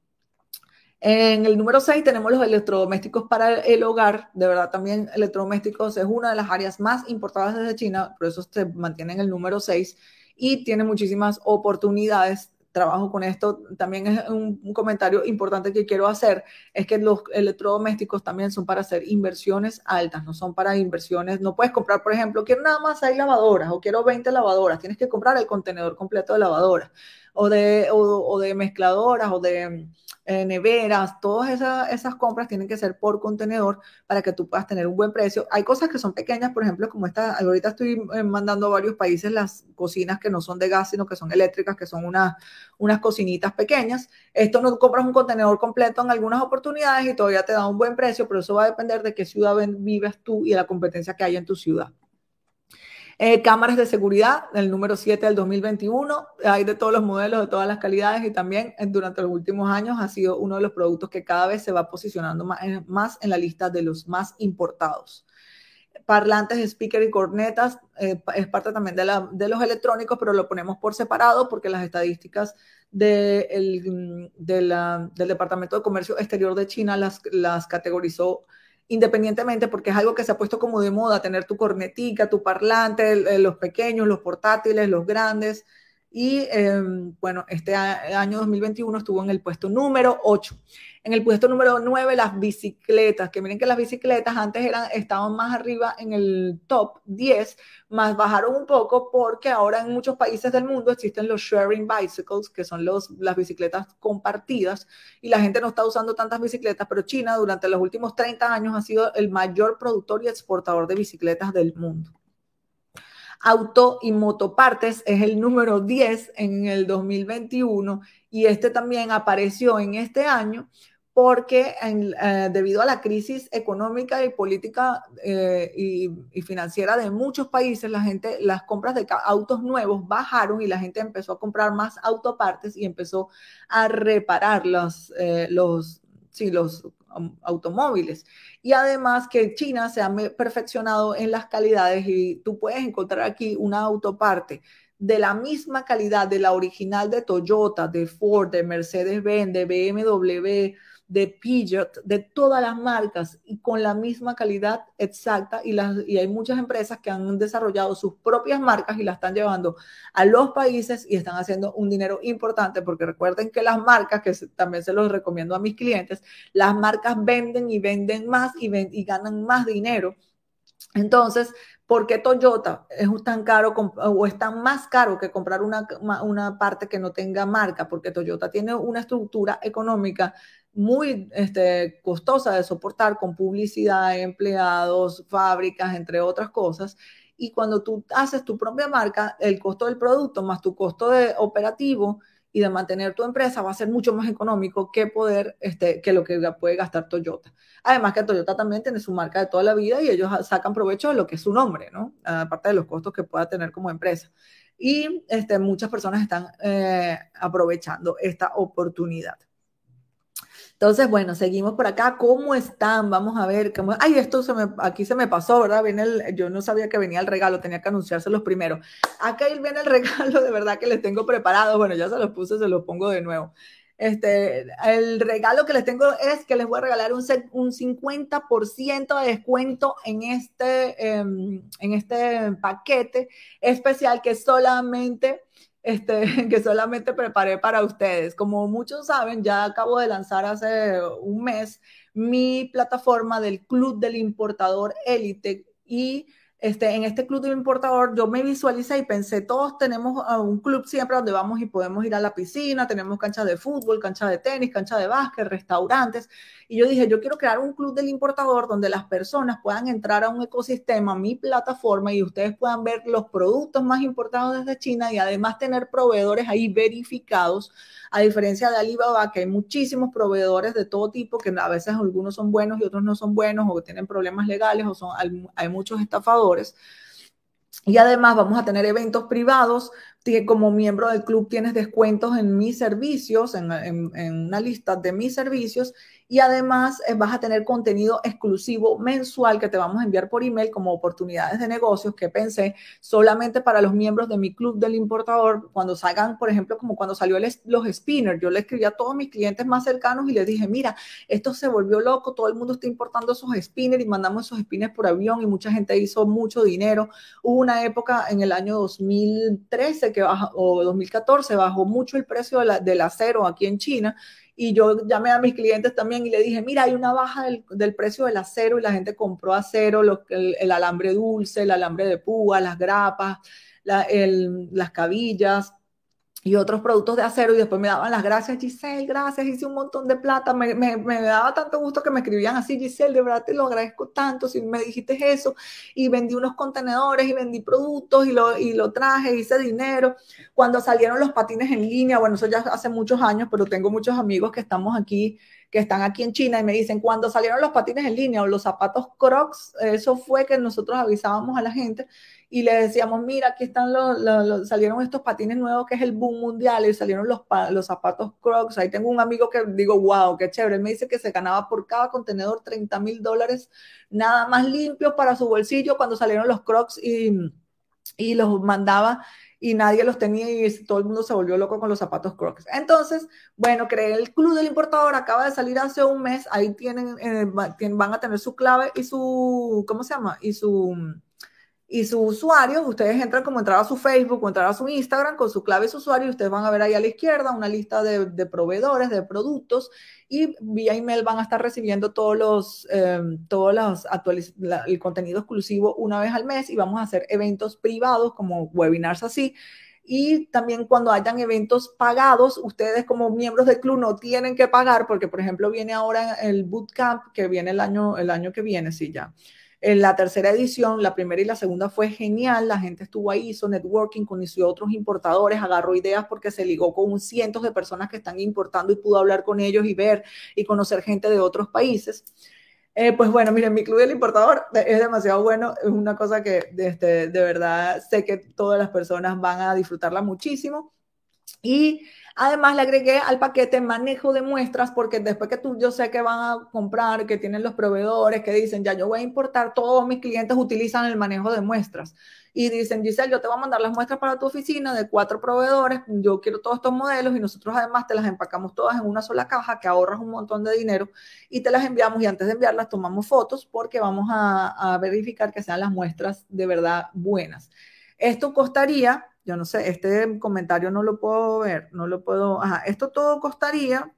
En el número 6 tenemos los electrodomésticos para el hogar. De verdad, también electrodomésticos es una de las áreas más importadas desde China, por eso se mantiene en el número 6 y tiene muchísimas oportunidades. Trabajo con esto. También es un, comentario importante que quiero hacer, es que los electrodomésticos también son para hacer inversiones altas, no son para inversiones, no puedes comprar, por ejemplo, quiero nada más 6 lavadoras o quiero 20 lavadoras, tienes que comprar el contenedor completo de lavadoras o de, o de mezcladoras o de eh, neveras, todas esas, esas compras tienen que ser por contenedor para que tú puedas tener un buen precio. Hay cosas que son pequeñas, por ejemplo, como esta, ahorita estoy eh, mandando a varios países las cocinas que no son de gas, sino que son eléctricas, que son unas, unas cocinitas pequeñas. Esto no compras un contenedor completo en algunas oportunidades y todavía te da un buen precio, pero eso va a depender de qué ciudad vives tú y de la competencia que hay en tu ciudad. Eh, cámaras de seguridad, el número 7 del 2021. Hay de todos los modelos, de todas las calidades y también eh, durante los últimos años ha sido uno de los productos que cada vez se va posicionando más, más en la lista de los más importados. Parlantes, speaker y cornetas eh, es parte también de, los electrónicos, pero lo ponemos por separado porque las estadísticas de la, del Departamento de Comercio Exterior de China las, las categorizó independientemente, porque es algo que se ha puesto como de moda, tener tu cornetica, tu parlante, los pequeños, los portátiles, los grandes, y em, bueno, este año 2021 estuvo en el puesto número 8. En el puesto número 9, las bicicletas, que miren que las bicicletas antes eran, estaban más arriba en el top 10, más bajaron un poco porque ahora en muchos países del mundo existen los sharing bicycles, que son los, las bicicletas compartidas, y la gente no está usando tantas bicicletas, pero China durante los últimos 30 años ha sido el mayor productor y exportador de bicicletas del mundo. Auto y motopartes es el número 10 en el 2021 y este también apareció en este año porque eh, debido a la crisis económica y política eh, y, financiera de muchos países, la gente, las compras de autos nuevos bajaron y la gente empezó a comprar más autopartes y empezó a reparar los, eh, los, sí, los automóviles. Y además que China se ha perfeccionado en las calidades y tú puedes encontrar aquí una autoparte de la misma calidad de la original de Toyota, de Ford, de Mercedes-Benz, de BMW, de Peugeot, de todas las marcas y con la misma calidad exacta y, las, y hay muchas empresas que han desarrollado sus propias marcas y las están llevando a los países y están haciendo un dinero importante porque recuerden que las marcas, que también se los recomiendo a mis clientes, las marcas venden y venden más y, y ganan más dinero. Entonces, ¿Por qué Toyota es tan caro o es tan más caro que comprar una, una, parte que no tenga marca? Porque Toyota tiene una estructura económica muy este, costosa de soportar con publicidad, empleados, fábricas, entre otras cosas. Y cuando tú haces tu propia marca, el costo del producto más tu costo de operativo y de mantener tu empresa va a ser mucho más económico que poder, este, que lo que puede gastar Toyota. Además que Toyota también tiene su marca de toda la vida y ellos sacan provecho de lo que es su nombre, ¿no? Aparte de los costos que pueda tener como empresa. Y este, muchas personas están eh, aprovechando esta oportunidad. Entonces, bueno, seguimos por acá. ¿Cómo están? Vamos a ver. Cómo... Ay, esto se me, aquí se me pasó, ¿verdad? Viene el, yo no sabía que venía el regalo, tenía que anunciárselos primero. Acá viene el <laughs> regalo, de verdad que les tengo preparado. Bueno, ya se los puse, se los pongo de nuevo. Este, el regalo que les tengo es que les voy a regalar un, un 50% de descuento en este, em, en este paquete especial que solamente este, <laughs> que solamente preparé para ustedes. Como muchos saben, ya acabo de lanzar hace un mes mi plataforma del Club del Importador Élite y este, en este club del importador yo me visualicé y pensé, todos tenemos un club siempre donde vamos y podemos ir a la piscina, tenemos cancha de fútbol, cancha de tenis, cancha de básquet, restaurantes. Y yo dije, yo quiero crear un club del importador donde las personas puedan entrar a un ecosistema, mi plataforma, y ustedes puedan ver los productos más importados desde China y además tener proveedores ahí verificados a diferencia de Alibaba, que hay muchísimos proveedores de todo tipo, que a veces algunos son buenos y otros no son buenos, o tienen problemas legales, o son, hay muchos estafadores. Y además vamos a tener eventos privados. Como miembro del club tienes descuentos en mis servicios, en, en una lista de mis servicios y además eh, vas a tener contenido exclusivo mensual que te vamos a enviar por email como oportunidades de negocios que pensé solamente para los miembros de mi club del importador. Cuando salgan, por ejemplo, como cuando salió los spinners, yo le escribí a todos mis clientes más cercanos y les dije, mira, esto se volvió loco, todo el mundo está importando esos spinners y mandamos esos spinners por avión y mucha gente hizo mucho dinero. Hubo una época en el año 2013 que bajó, o 2014 bajó mucho el precio del acero aquí en China y yo llamé a mis clientes también y le dije, mira, hay una baja del, precio del acero y la gente compró acero, el, alambre dulce, el alambre de púa, las grapas, las cabillas, y otros productos de acero y después me daban las gracias, Giselle, gracias, hice un montón de plata, me, me, daba tanto gusto que me escribían así, Giselle, de verdad te lo agradezco tanto, si me dijiste eso, y vendí unos contenedores y vendí productos y lo, y lo traje, hice dinero. Cuando salieron los patines en línea, bueno, eso ya hace muchos años, pero tengo muchos amigos que estamos aquí que están aquí en China y me dicen, cuando salieron los patines en línea o los zapatos Crocs, eso fue que nosotros avisábamos a la gente y le decíamos, mira, aquí están los, salieron estos patines nuevos que es el boom mundial y salieron los, los zapatos Crocs. Ahí tengo un amigo que digo, wow, qué chévere. Él me dice que se ganaba por cada contenedor 30 mil dólares, nada más limpios para su bolsillo cuando salieron los Crocs y, y los mandaba y nadie los tenía y todo el mundo se volvió loco con los zapatos Crocs. Entonces, bueno, creé el Club del Importador, acaba de salir hace un mes, ahí tienen, eh, van a tener su clave y su, ¿cómo se llama? Y su y su usuario, ustedes entran como entrar a su Facebook o entrar a su Instagram con su clave y su usuario y ustedes van a ver ahí a la izquierda una lista de, proveedores, de productos y vía email van a estar recibiendo todos los, eh, todos los el contenido exclusivo una vez al mes y vamos a hacer eventos privados como webinars así. Y también cuando hayan eventos pagados, ustedes como miembros del club no tienen que pagar porque, por ejemplo, viene ahora el bootcamp que viene el año, el año que viene, sí, ya en la tercera edición, la primera y la segunda fue genial, la gente estuvo ahí, hizo networking, conoció otros importadores, agarró ideas porque se ligó con cientos de personas que están importando y pudo hablar con ellos y ver y conocer gente de otros países. Eh, pues bueno, miren, mi club del importador <laughs> es demasiado bueno, es una cosa que este, de verdad sé que todas las personas van a disfrutarla muchísimo. Y Además, le agregué al paquete manejo de muestras porque después que tú, yo sé que van a comprar, que tienen los proveedores, que dicen, ya yo voy a importar, todos mis clientes utilizan el manejo de muestras. Y dicen, Giselle, yo te voy a mandar las muestras para tu oficina de cuatro proveedores, yo quiero todos estos modelos y nosotros además te las empacamos todas en una sola caja, que ahorras un montón de dinero y te las enviamos y antes de enviarlas tomamos fotos porque vamos a, a verificar que sean las muestras de verdad buenas. Esto costaría yo no sé, este comentario no lo puedo ver, no lo puedo, ajá, esto todo costaría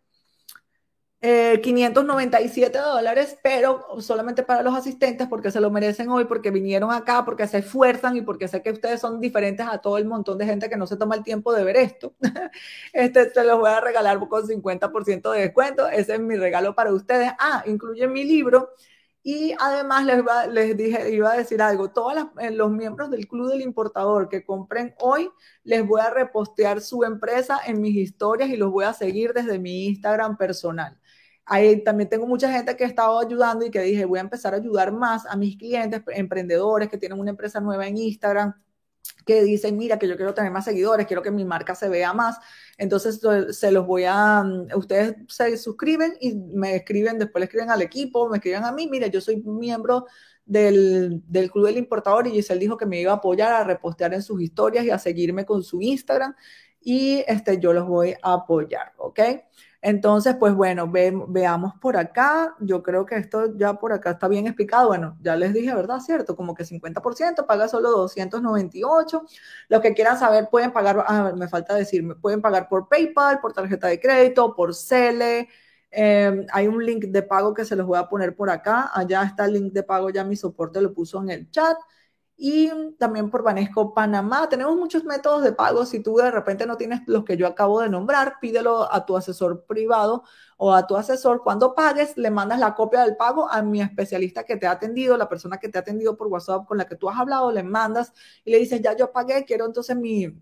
597 eh, dólares, pero solamente para los asistentes porque se lo merecen hoy, porque vinieron acá, porque se esfuerzan y porque sé que ustedes son diferentes a todo el montón de gente que no se toma el tiempo de ver esto. <laughs> Este se los voy a regalar con 50% de descuento. Ese es mi regalo para ustedes. Ah, incluye mi libro y además les, les dije, iba a decir algo, todos eh, los miembros del Club del Importador que compren hoy, les voy a repostear su empresa en mis historias y los voy a seguir desde mi Instagram personal. Ahí también tengo mucha gente que he estado ayudando y que dije, voy a empezar a ayudar más a mis clientes, emprendedores que tienen una empresa nueva en Instagram, que dicen, mira, que yo quiero tener más seguidores, quiero que mi marca se vea más. Entonces se los voy a, mm, ustedes se suscriben y me escriben, después le escriben al equipo, me escriben a mí, mira, yo soy miembro del, del Club del Importador y Giselle dijo que me iba a apoyar a repostear en sus historias y a seguirme con su Instagram y este, yo los voy a apoyar, ¿ok? Entonces, pues bueno, veamos por acá. Yo creo que esto ya por acá está bien explicado. Bueno, ya les dije, ¿verdad? Cierto, como que 50%, paga solo 298. Los que quieran saber pueden pagar, ah, me falta decirme, pueden pagar por PayPal, por tarjeta de crédito, por Cele. Em, hay un link de pago que se los voy a poner por acá. Allá está el link de pago, ya mi soporte lo puso en el chat y también por Banesco Panamá. Tenemos muchos métodos de pago. Si tú de repente no tienes los que yo acabo de nombrar, pídelo a tu asesor privado o a tu asesor. Cuando pagues, le mandas la copia del pago a mi especialista que te ha atendido, la persona que te ha atendido por WhatsApp con la que tú has hablado, le mandas y le dices, ya yo pagué, quiero entonces mi,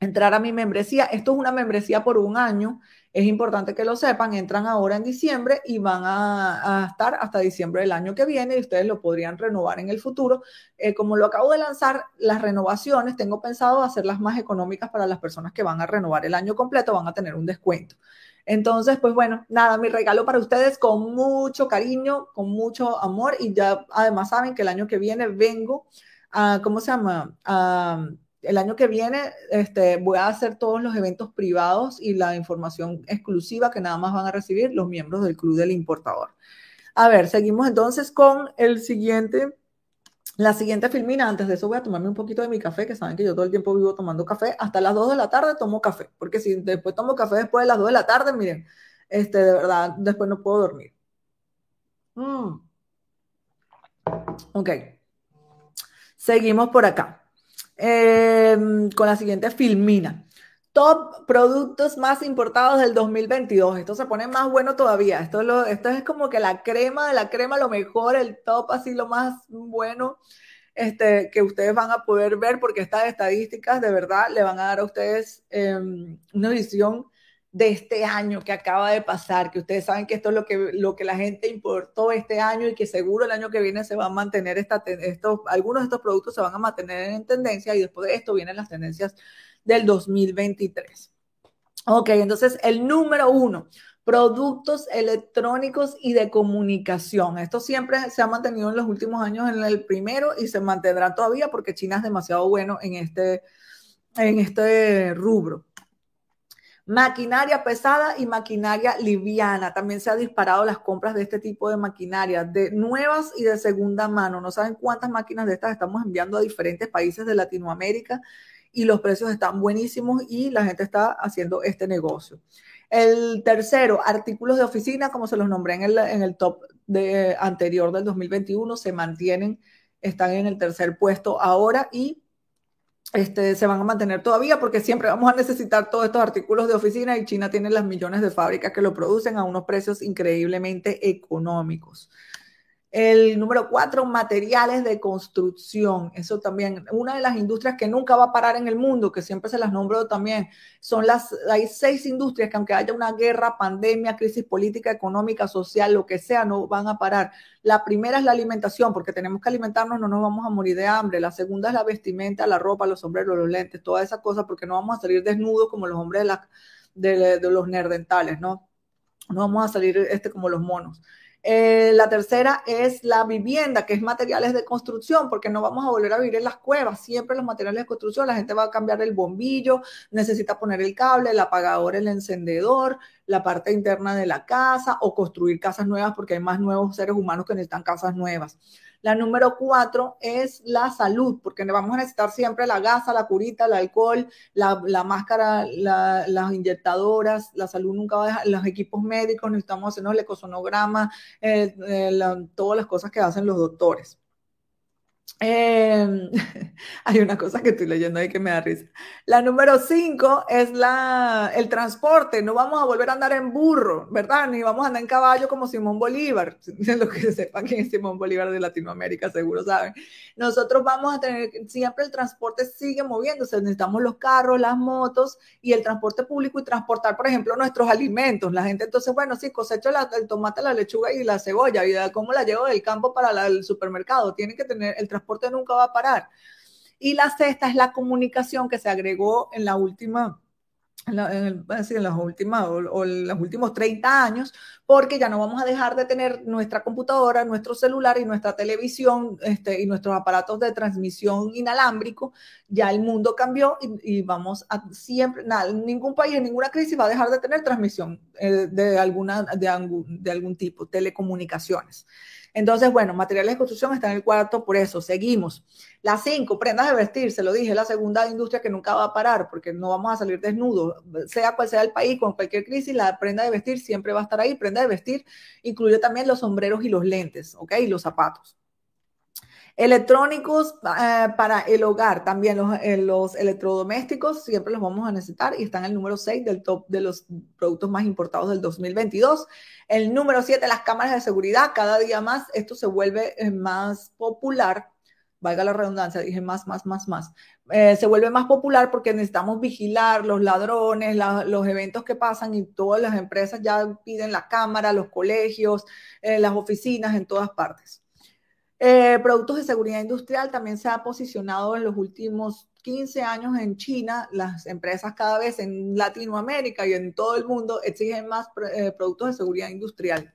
entrar a mi membresía. Esto es una membresía por un año es importante que lo sepan, entran ahora en diciembre y van a, estar hasta diciembre del año que viene y ustedes lo podrían renovar en el futuro. Eh, como lo acabo de lanzar, las renovaciones tengo pensado hacerlas más económicas para las personas que van a renovar el año completo, van a tener un descuento. Entonces, pues bueno, nada, mi regalo para ustedes con mucho cariño, con mucho amor y ya además saben que el año que viene vengo a, ¿cómo se llama? A, el año que viene este, voy a hacer todos los eventos privados y la información exclusiva que nada más van a recibir los miembros del Club del Importador. A ver, seguimos entonces con el siguiente, la siguiente filmina. Antes de eso voy a tomarme un poquito de mi café, que saben que yo todo el tiempo vivo tomando café. Hasta las 2 de la tarde tomo café, porque si después tomo café después de las 2 de la tarde, miren, este, de verdad, después no puedo dormir. Mm. Ok. Seguimos por acá. Em, con la siguiente filmina. Top productos más importados del 2022. Esto se pone más bueno todavía. Esto, lo, esto es como que la crema de la crema, lo mejor, el top, así lo más bueno este, que ustedes van a poder ver, porque estas estadísticas de verdad le van a dar a ustedes em, una visión de este año que acaba de pasar, que ustedes saben que esto es lo que, lo que la gente importó este año y que seguro el año que viene se va a mantener, esta, estos, algunos de estos productos se van a mantener en tendencia y después de esto vienen las tendencias del 2023. Ok, entonces el número uno, productos electrónicos y de comunicación. Esto siempre se ha mantenido en los últimos años en el primero y se mantendrá todavía porque China es demasiado bueno en este, en este rubro. Maquinaria pesada y maquinaria liviana. También se han disparado las compras de este tipo de maquinaria, de nuevas y de segunda mano. No saben cuántas máquinas de estas estamos enviando a diferentes países de Latinoamérica y los precios están buenísimos y la gente está haciendo este negocio. El tercero, artículos de oficina, como se los nombré en el, en el top de, anterior del 2021, se mantienen, están en el tercer puesto ahora y este, se van a mantener todavía porque siempre vamos a necesitar todos estos artículos de oficina y China tiene las millones de fábricas que lo producen a unos precios increíblemente económicos. El número cuatro, materiales de construcción. Eso también, una de las industrias que nunca va a parar en el mundo, que siempre se las nombro también, son las, hay seis industrias que aunque haya una guerra, pandemia, crisis política, económica, social, lo que sea, no van a parar. La primera es la alimentación, porque tenemos que alimentarnos, no nos vamos a morir de hambre. La segunda es la vestimenta, la ropa, los sombreros, los lentes, todas esas cosas, porque no vamos a salir desnudos como los hombres de, de, los nerdentales, ¿no? No vamos a salir este como los monos. Eh, la tercera es la vivienda, que es materiales de construcción, porque no vamos a volver a vivir en las cuevas. Siempre los materiales de construcción, la gente va a cambiar el bombillo, necesita poner el cable, el apagador, el encendedor, la parte interna de la casa o construir casas nuevas porque hay más nuevos seres humanos que necesitan casas nuevas. La número cuatro es la salud, porque vamos a necesitar siempre la gasa, la curita, el alcohol, la, máscara, las inyectadoras, la salud nunca va a dejar, los equipos médicos, necesitamos hacernos el ecosonograma, eh, eh, todas las cosas que hacen los doctores. Em, <laughs> hay una cosa que estoy leyendo ahí que me da risa. La número cinco es la, el transporte. No vamos a volver a andar en burro, ¿verdad? Ni vamos a andar en caballo como Simón Bolívar. <laughs> Lo que sepan quién es Simón Bolívar de Latinoamérica, seguro saben. Nosotros vamos a tener, siempre el transporte sigue moviéndose. Necesitamos los carros, las motos y el transporte público y transportar, por ejemplo, nuestros alimentos. La gente entonces, bueno, sí, cosecho el tomate, la lechuga y la cebolla. ¿Y cómo la llevo del campo para el supermercado? Tienen que tener el transporte transporte nunca va a parar. Y la sexta es la comunicación que se agregó en la última, en, las últimas o, en los últimos 30 años, porque ya no vamos a dejar de tener nuestra computadora, nuestro celular y nuestra televisión este, y nuestros aparatos de transmisión inalámbrico. Ya el mundo cambió y, vamos a siempre, nada, ningún país en ninguna crisis va a dejar de tener transmisión eh, de, alguna, de, de algún tipo, telecomunicaciones. Entonces, bueno, materiales de construcción está en el cuarto, por eso seguimos. Las cinco, prendas de vestir, se lo dije, la segunda industria que nunca va a parar porque no vamos a salir desnudos, sea cual sea el país, con cualquier crisis, la prenda de vestir siempre va a estar ahí. Prenda de vestir incluye también los sombreros y los lentes, ¿ok? Y los zapatos. Electrónicos eh, para el hogar, también los, eh, los, electrodomésticos siempre los vamos a necesitar y están en el número 6 del top de los productos más importados del 2022. El número 7, las cámaras de seguridad. Cada día más esto se vuelve eh, más popular. Valga la redundancia, dije más, más, más, más. se vuelve más popular porque necesitamos vigilar los ladrones, los eventos que pasan y todas las empresas ya piden la cámara, los colegios, las oficinas en todas partes. Eh, productos de seguridad industrial también se ha posicionado en los últimos 15 años en China. Las empresas cada vez en Latinoamérica y en todo el mundo exigen más eh, productos de seguridad industrial.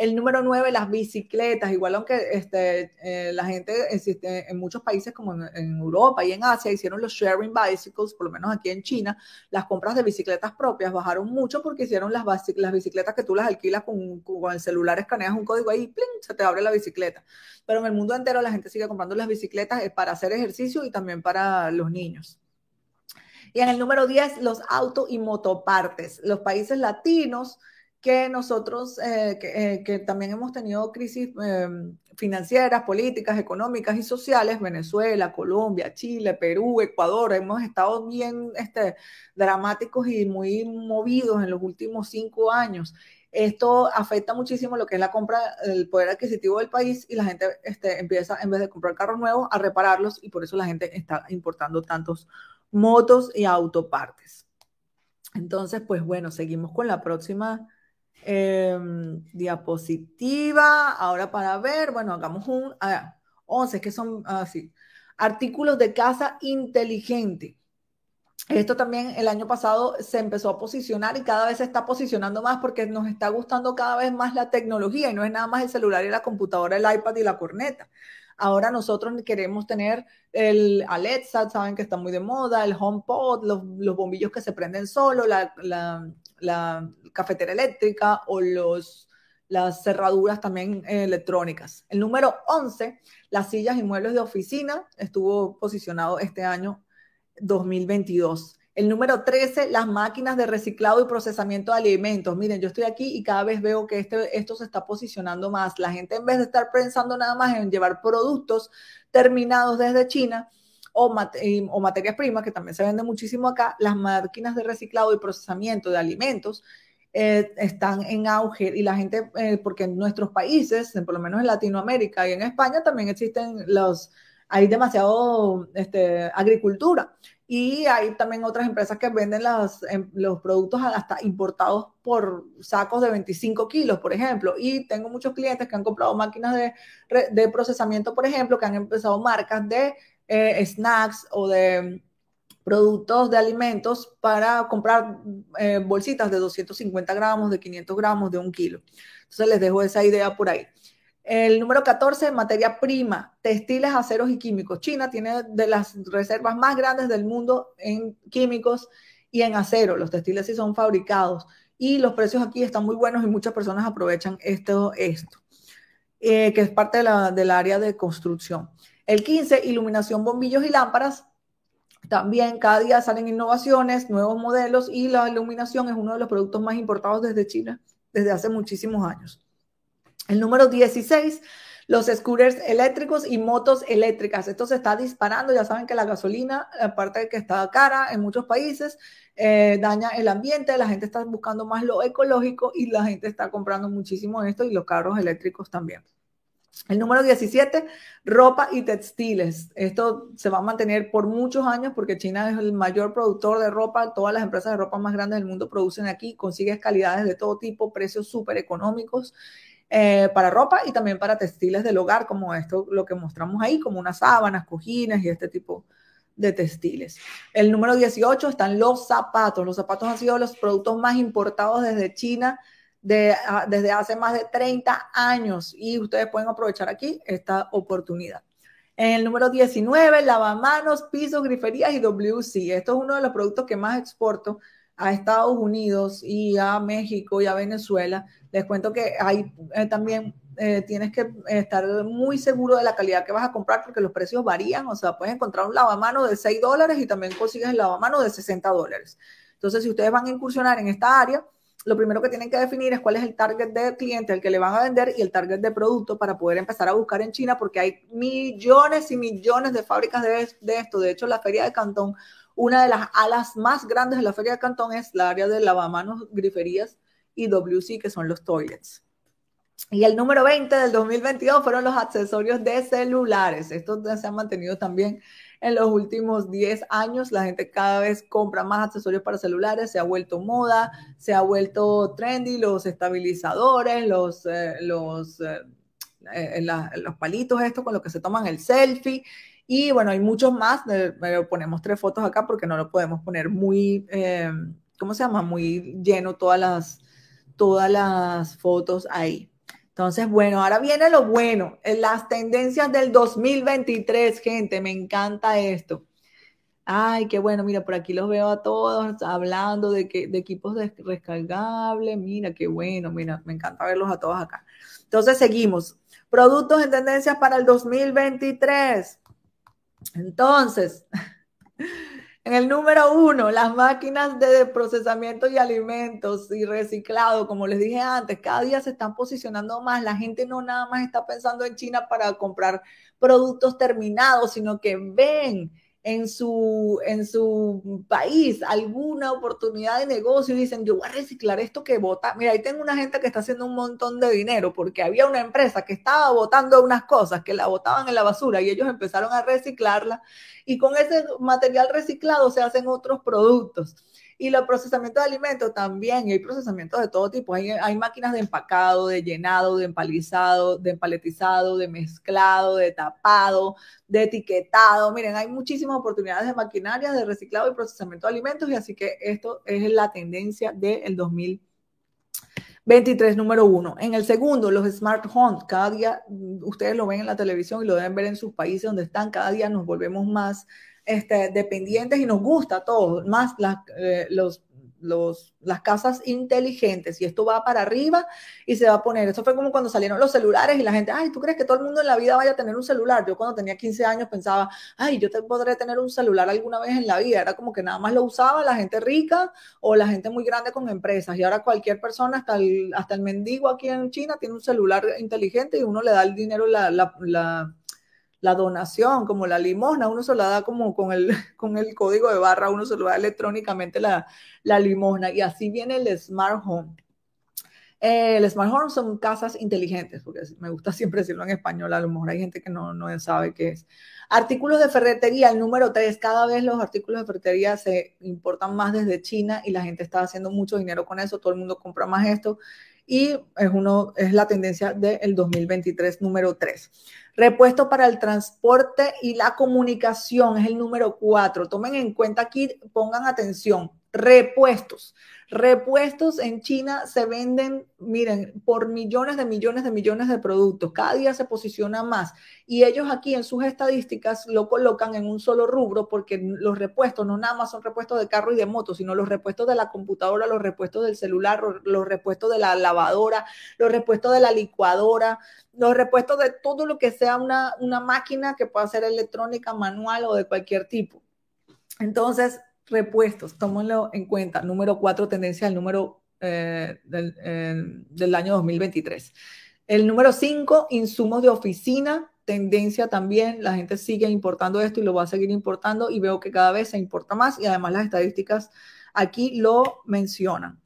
El número nueve, las bicicletas, igual aunque este, eh, la gente existe en muchos países como en, Europa y en Asia hicieron los sharing bicycles, por lo menos aquí en China, las compras de bicicletas propias bajaron mucho porque hicieron las, las bicicletas que tú las alquilas con, con el celular, escaneas un código ahí y se te abre la bicicleta. Pero en el mundo entero la gente sigue comprando las bicicletas eh, para hacer ejercicio y también para los niños. Y en el número 10, los auto y motopartes. Los países latinos que nosotros, eh, eh, que, también hemos tenido crisis em, financieras, políticas, económicas y sociales, Venezuela, Colombia, Chile, Perú, Ecuador, hemos estado bien este, dramáticos y muy movidos en los últimos cinco años. Esto afecta muchísimo lo que es la compra, el poder adquisitivo del país y la gente este, empieza, en vez de comprar carros nuevos, a repararlos y por eso la gente está importando tantos motos y autopartes. Entonces, pues bueno, seguimos con la próxima Em, diapositiva, ahora para ver, bueno, hagamos un, 11, que son así, artículos de casa inteligente. Esto también el año pasado se empezó a posicionar y cada vez se está posicionando más porque nos está gustando cada vez más la tecnología y no es nada más el celular y la computadora, el iPad y la corneta. Ahora nosotros queremos tener el Alexa, saben que está muy de moda, el HomePod, los, los bombillos que se prenden solo, la cafetera eléctrica o los las cerraduras también eh, electrónicas. El número 11, las sillas y muebles de oficina, estuvo posicionado este año 2022. El número 13, las máquinas de reciclado y procesamiento de alimentos. Miren, yo estoy aquí y cada vez veo que este, esto se está posicionando más. La gente en vez de estar pensando nada más en llevar productos terminados desde China, o, o, materias primas, que también se vende muchísimo acá, las máquinas de reciclado y procesamiento de alimentos eh, están en auge y la gente, eh, porque en nuestros países, por lo menos en Latinoamérica y en España, también existen los, hay demasiado este, agricultura y hay también otras empresas que venden las, em, los productos hasta importados por sacos de 25 kilos, por ejemplo. Y tengo muchos clientes que han comprado máquinas de, de procesamiento, por ejemplo, que han empezado marcas de eh, snacks o de productos de alimentos para comprar eh, bolsitas de 250 gramos, de 500 gramos, de un kilo. Entonces les dejo esa idea por ahí. El número 14, materia prima, textiles, aceros y químicos. China tiene de las reservas más grandes del mundo en químicos y en acero. Los textiles sí son fabricados y los precios aquí están muy buenos y muchas personas aprovechan esto, esto eh, que es parte de la, del área de construcción. El 15, iluminación, bombillos y lámparas. También cada día salen innovaciones, nuevos modelos y la iluminación es uno de los productos más importados desde China desde hace muchísimos años. El número 16, los scooters eléctricos y motos eléctricas. Esto se está disparando. Ya saben que la gasolina, aparte de que está cara en muchos países, eh, daña el ambiente. La gente está buscando más lo ecológico y la gente está comprando muchísimo esto y los carros eléctricos también. El número 17, ropa y textiles. Esto se va a mantener por muchos años porque China es el mayor productor de ropa. Todas las empresas de ropa más grandes del mundo producen aquí. Consigues calidades de todo tipo, precios súper económicos eh, para ropa y también para textiles del hogar, como esto, lo que mostramos ahí, como unas sábanas, cojines y este tipo de textiles. El número 18 están los zapatos. Los zapatos han sido los productos más importados desde China Ah, desde hace más de 30 años y ustedes pueden aprovechar aquí esta oportunidad. En el número 19, lavamanos, pisos, griferías y WC. Esto es uno de los productos que más exporto a Estados Unidos y a México y a Venezuela. Les cuento que hay eh, también eh, tienes que estar muy seguro de la calidad que vas a comprar porque los precios varían. O sea, puedes encontrar un lavamano de 6 dólares y también consigues el lavamano de 60 dólares. Entonces, si ustedes van a incursionar en esta área, lo primero que tienen que definir es cuál es el target de cliente al que le van a vender y el target de producto para poder empezar a buscar en China, porque hay millones y millones de fábricas de, esto. De hecho, la feria de Cantón, una de las alas más grandes de la feria de Cantón es la área de lavamanos, griferías y WC, que son los toilets. Y el número 20 del 2022 fueron los accesorios de celulares. Estos se han mantenido también en los últimos 10 años. La gente cada vez compra más accesorios para celulares, se ha vuelto moda, se ha vuelto trendy, los estabilizadores, los, eh, los, eh, eh, los palitos estos con los que se toman el selfie. Y bueno, hay muchos más. ponemos tres fotos acá porque no lo podemos poner muy, ¿cómo se llama? Muy lleno todas las, todas las fotos ahí. Entonces, bueno, ahora viene lo bueno, las tendencias del 2023, gente, me encanta esto. Ay, qué bueno, mira, por aquí los veo a todos hablando de, que, de equipos descargables, mira, qué bueno, mira, me encanta verlos a todos acá. Entonces, seguimos. Productos en tendencias para el 2023. Entonces, <laughs> En el número uno, las máquinas de procesamiento y alimentos y reciclado, como les dije antes, cada día se están posicionando más. La gente no nada más está pensando en China para comprar productos terminados, sino que ven en su, en su país alguna oportunidad de negocio y dicen, yo voy a reciclar esto que vota. Mira, ahí tengo una gente que está haciendo un montón de dinero porque había una empresa que estaba botando unas cosas que la botaban en la basura y ellos empezaron a reciclarla y con ese material reciclado se hacen otros productos. Y los procesamientos de alimentos también, hay procesamientos de todo tipo. Hay, hay máquinas de empacado, de llenado, de empalizado, de empaletizado, de mezclado, de tapado, de etiquetado. Miren, hay muchísimas oportunidades de maquinaria, de reciclado y procesamiento de alimentos. Y así que esto es la tendencia del 2023. 23, número uno. En el segundo, los smart homes. Cada día, mm, ustedes lo ven en la televisión y lo deben ver en sus países donde están. Cada día nos volvemos más este, dependientes y nos gusta a todos, más las, eh, los los, las casas inteligentes y esto va para arriba y se va a poner. Eso fue como cuando salieron los celulares y la gente, ay, ¿tú crees que todo el mundo en la vida vaya a tener un celular? Yo cuando tenía 15 años pensaba, ay, yo te podré tener un celular alguna vez en la vida. Era como que nada más lo usaba la gente rica o la gente muy grande con empresas. Y ahora cualquier persona, hasta el, hasta el mendigo aquí en China, tiene un celular inteligente y uno le da el dinero, la, la, la la donación, como la limosna, uno se la da como con el, <laughs> con el código de barra, uno se lo da electrónicamente la, la limosna. Y así viene el Smart Home. Eh, el Smart Home son casas inteligentes, porque me gusta <laughs> siempre decirlo en español, a lo mejor hay gente que no, no sabe qué es. Artículos de ferretería, el número 3, cada vez los artículos de ferretería se importan más desde China y la gente está haciendo mucho dinero con eso, todo el mundo compra más esto y es, uno, es la tendencia del 2023 número 3. Repuesto para el transporte y la comunicación es el número 4. Tomen en cuenta aquí, pongan atención, repuestos. Repuestos en China se venden, miren, por millones de millones de millones de productos. Cada día se posiciona más. Y ellos aquí en sus estadísticas lo colocan en un solo rubro porque los repuestos no nada más son repuestos de carro y de moto, sino los repuestos de la computadora, los repuestos del celular, los repuestos de la lavadora, los repuestos de la licuadora, los repuestos de todo lo que sea una, una máquina que pueda ser electrónica, manual o de cualquier tipo. Entonces, repuestos, tómenlo en cuenta. Número cuatro, tendencia al número eh, del, año 2023. El número cinco, insumos de oficina, tendencia también. La gente sigue importando esto y lo va a seguir importando y veo que cada vez se importa más y además las estadísticas aquí lo mencionan.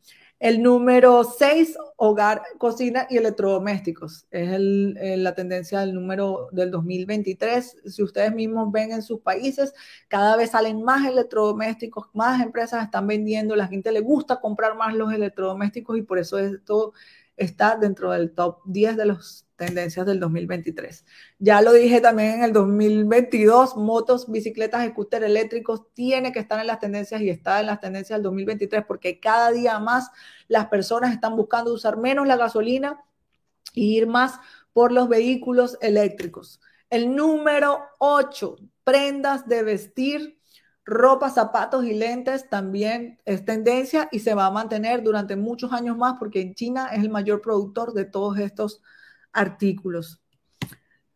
El número 6, hogar, cocina y electrodomésticos. Es la tendencia del número del 2023. Si ustedes mismos ven en sus países, cada vez salen más electrodomésticos, más empresas están vendiendo, la gente le gusta comprar más los electrodomésticos y por eso esto está dentro del top 10 de las tendencias del 2023. Ya lo dije también en el 2022, motos, bicicletas, scooters eléctricos tiene que estar en las tendencias y está en las tendencias del 2023 porque cada día más las personas están buscando usar menos la gasolina e ir más por los vehículos eléctricos. El número 8, prendas de vestir ropa, zapatos y lentes también es tendencia y se va a mantener durante muchos años más porque en China es el mayor productor de todos estos artículos.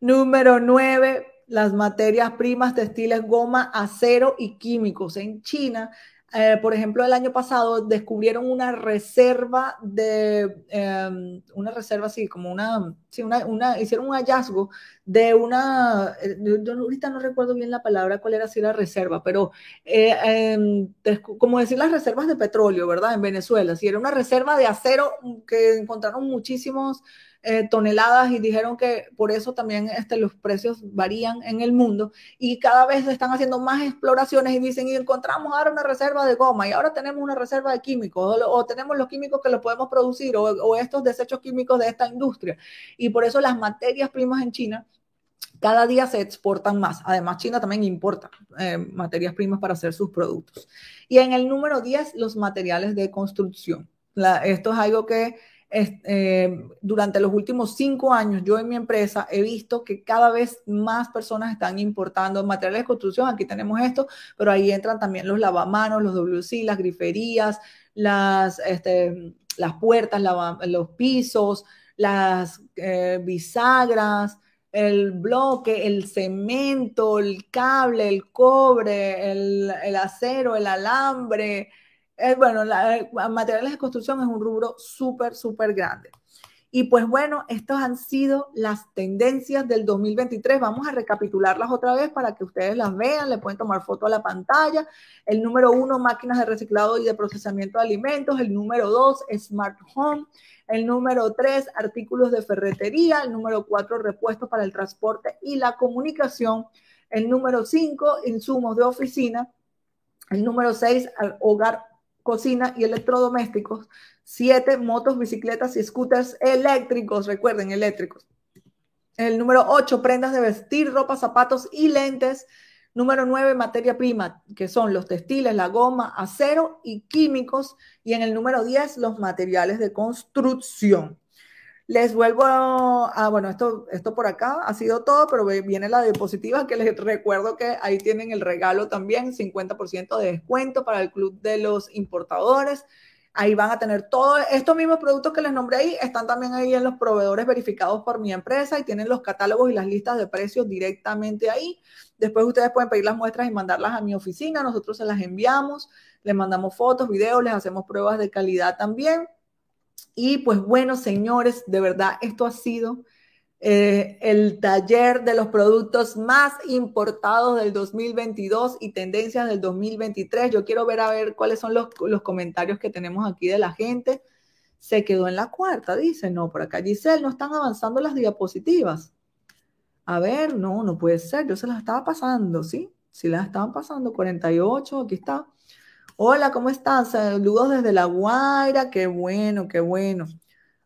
Número 9, las materias primas, textiles, goma, acero y químicos. En China eh, por ejemplo, el año pasado descubrieron una reserva de, em, una reserva así, como una, sí, una, hicieron un hallazgo de una, eh, yo ahorita no recuerdo bien la palabra, cuál era así la reserva, pero eh, em, como decir las reservas de petróleo, ¿verdad? En Venezuela, si era una reserva de acero que encontraron muchísimos eh, toneladas y dijeron que por eso también este, los precios varían en el mundo y cada vez están haciendo más exploraciones y dicen, y encontramos ahora una reserva de goma y ahora tenemos una reserva de químicos o, tenemos los químicos que los podemos producir o, estos desechos químicos de esta industria. Y por eso las materias primas en China cada día se exportan más. Además, China también importa eh, materias primas para hacer sus productos. Y en el número 10, los materiales de construcción. esto es algo que eh, durante los últimos cinco años, yo en mi empresa he visto que cada vez más personas están importando materiales de construcción. Aquí tenemos esto, pero ahí entran también los lavamanos, los WC, las griferías, las, este, las puertas, los pisos, las eh, bisagras, el bloque, el cemento, el cable, el cobre, el, el acero, el alambre, eh, bueno, la, eh, materiales de construcción es un rubro súper, súper grande. Y pues bueno, estas han sido las tendencias del 2023. Vamos a recapitularlas otra vez para que ustedes las vean. Le pueden tomar foto a la pantalla. El número uno, máquinas de reciclado y de procesamiento de alimentos. El número dos, smart home. El número tres, artículos de ferretería. El número cuatro, repuestos para el transporte y la comunicación. El número cinco, insumos de oficina. El número seis, hogar cocina y electrodomésticos. Siete, motos, bicicletas y scooters eléctricos, recuerden, eléctricos. El número ocho, prendas de vestir, ropa, zapatos y lentes. Número 9, materia prima, que son los textiles, la goma, acero y químicos. Y en el número 10, los materiales de construcción. Les vuelvo a, bueno, esto, esto por acá ha sido todo, pero viene la diapositiva que les recuerdo que ahí tienen el regalo también, 50% de descuento para el Club de los Importadores. Ahí van a tener todos estos mismos productos que les nombré ahí, están también ahí en los proveedores verificados por mi empresa y tienen los catálogos y las listas de precios directamente ahí. Después ustedes pueden pedir las muestras y mandarlas a mi oficina, nosotros se las enviamos, les mandamos fotos, videos, les hacemos pruebas de calidad también. Y pues bueno, señores, de verdad, esto ha sido eh, el taller de los productos más importados del 2022 y tendencias del 2023. Yo quiero ver a ver cuáles son los, los comentarios que tenemos aquí de la gente. Se quedó en la cuarta, dice, no, por acá Giselle, no están avanzando las diapositivas. A ver, no, no puede ser, yo se las estaba pasando, ¿sí? Sí las estaban pasando, 48, aquí está. Hola, ¿cómo están? Saludos desde La Guaira, qué bueno, qué bueno.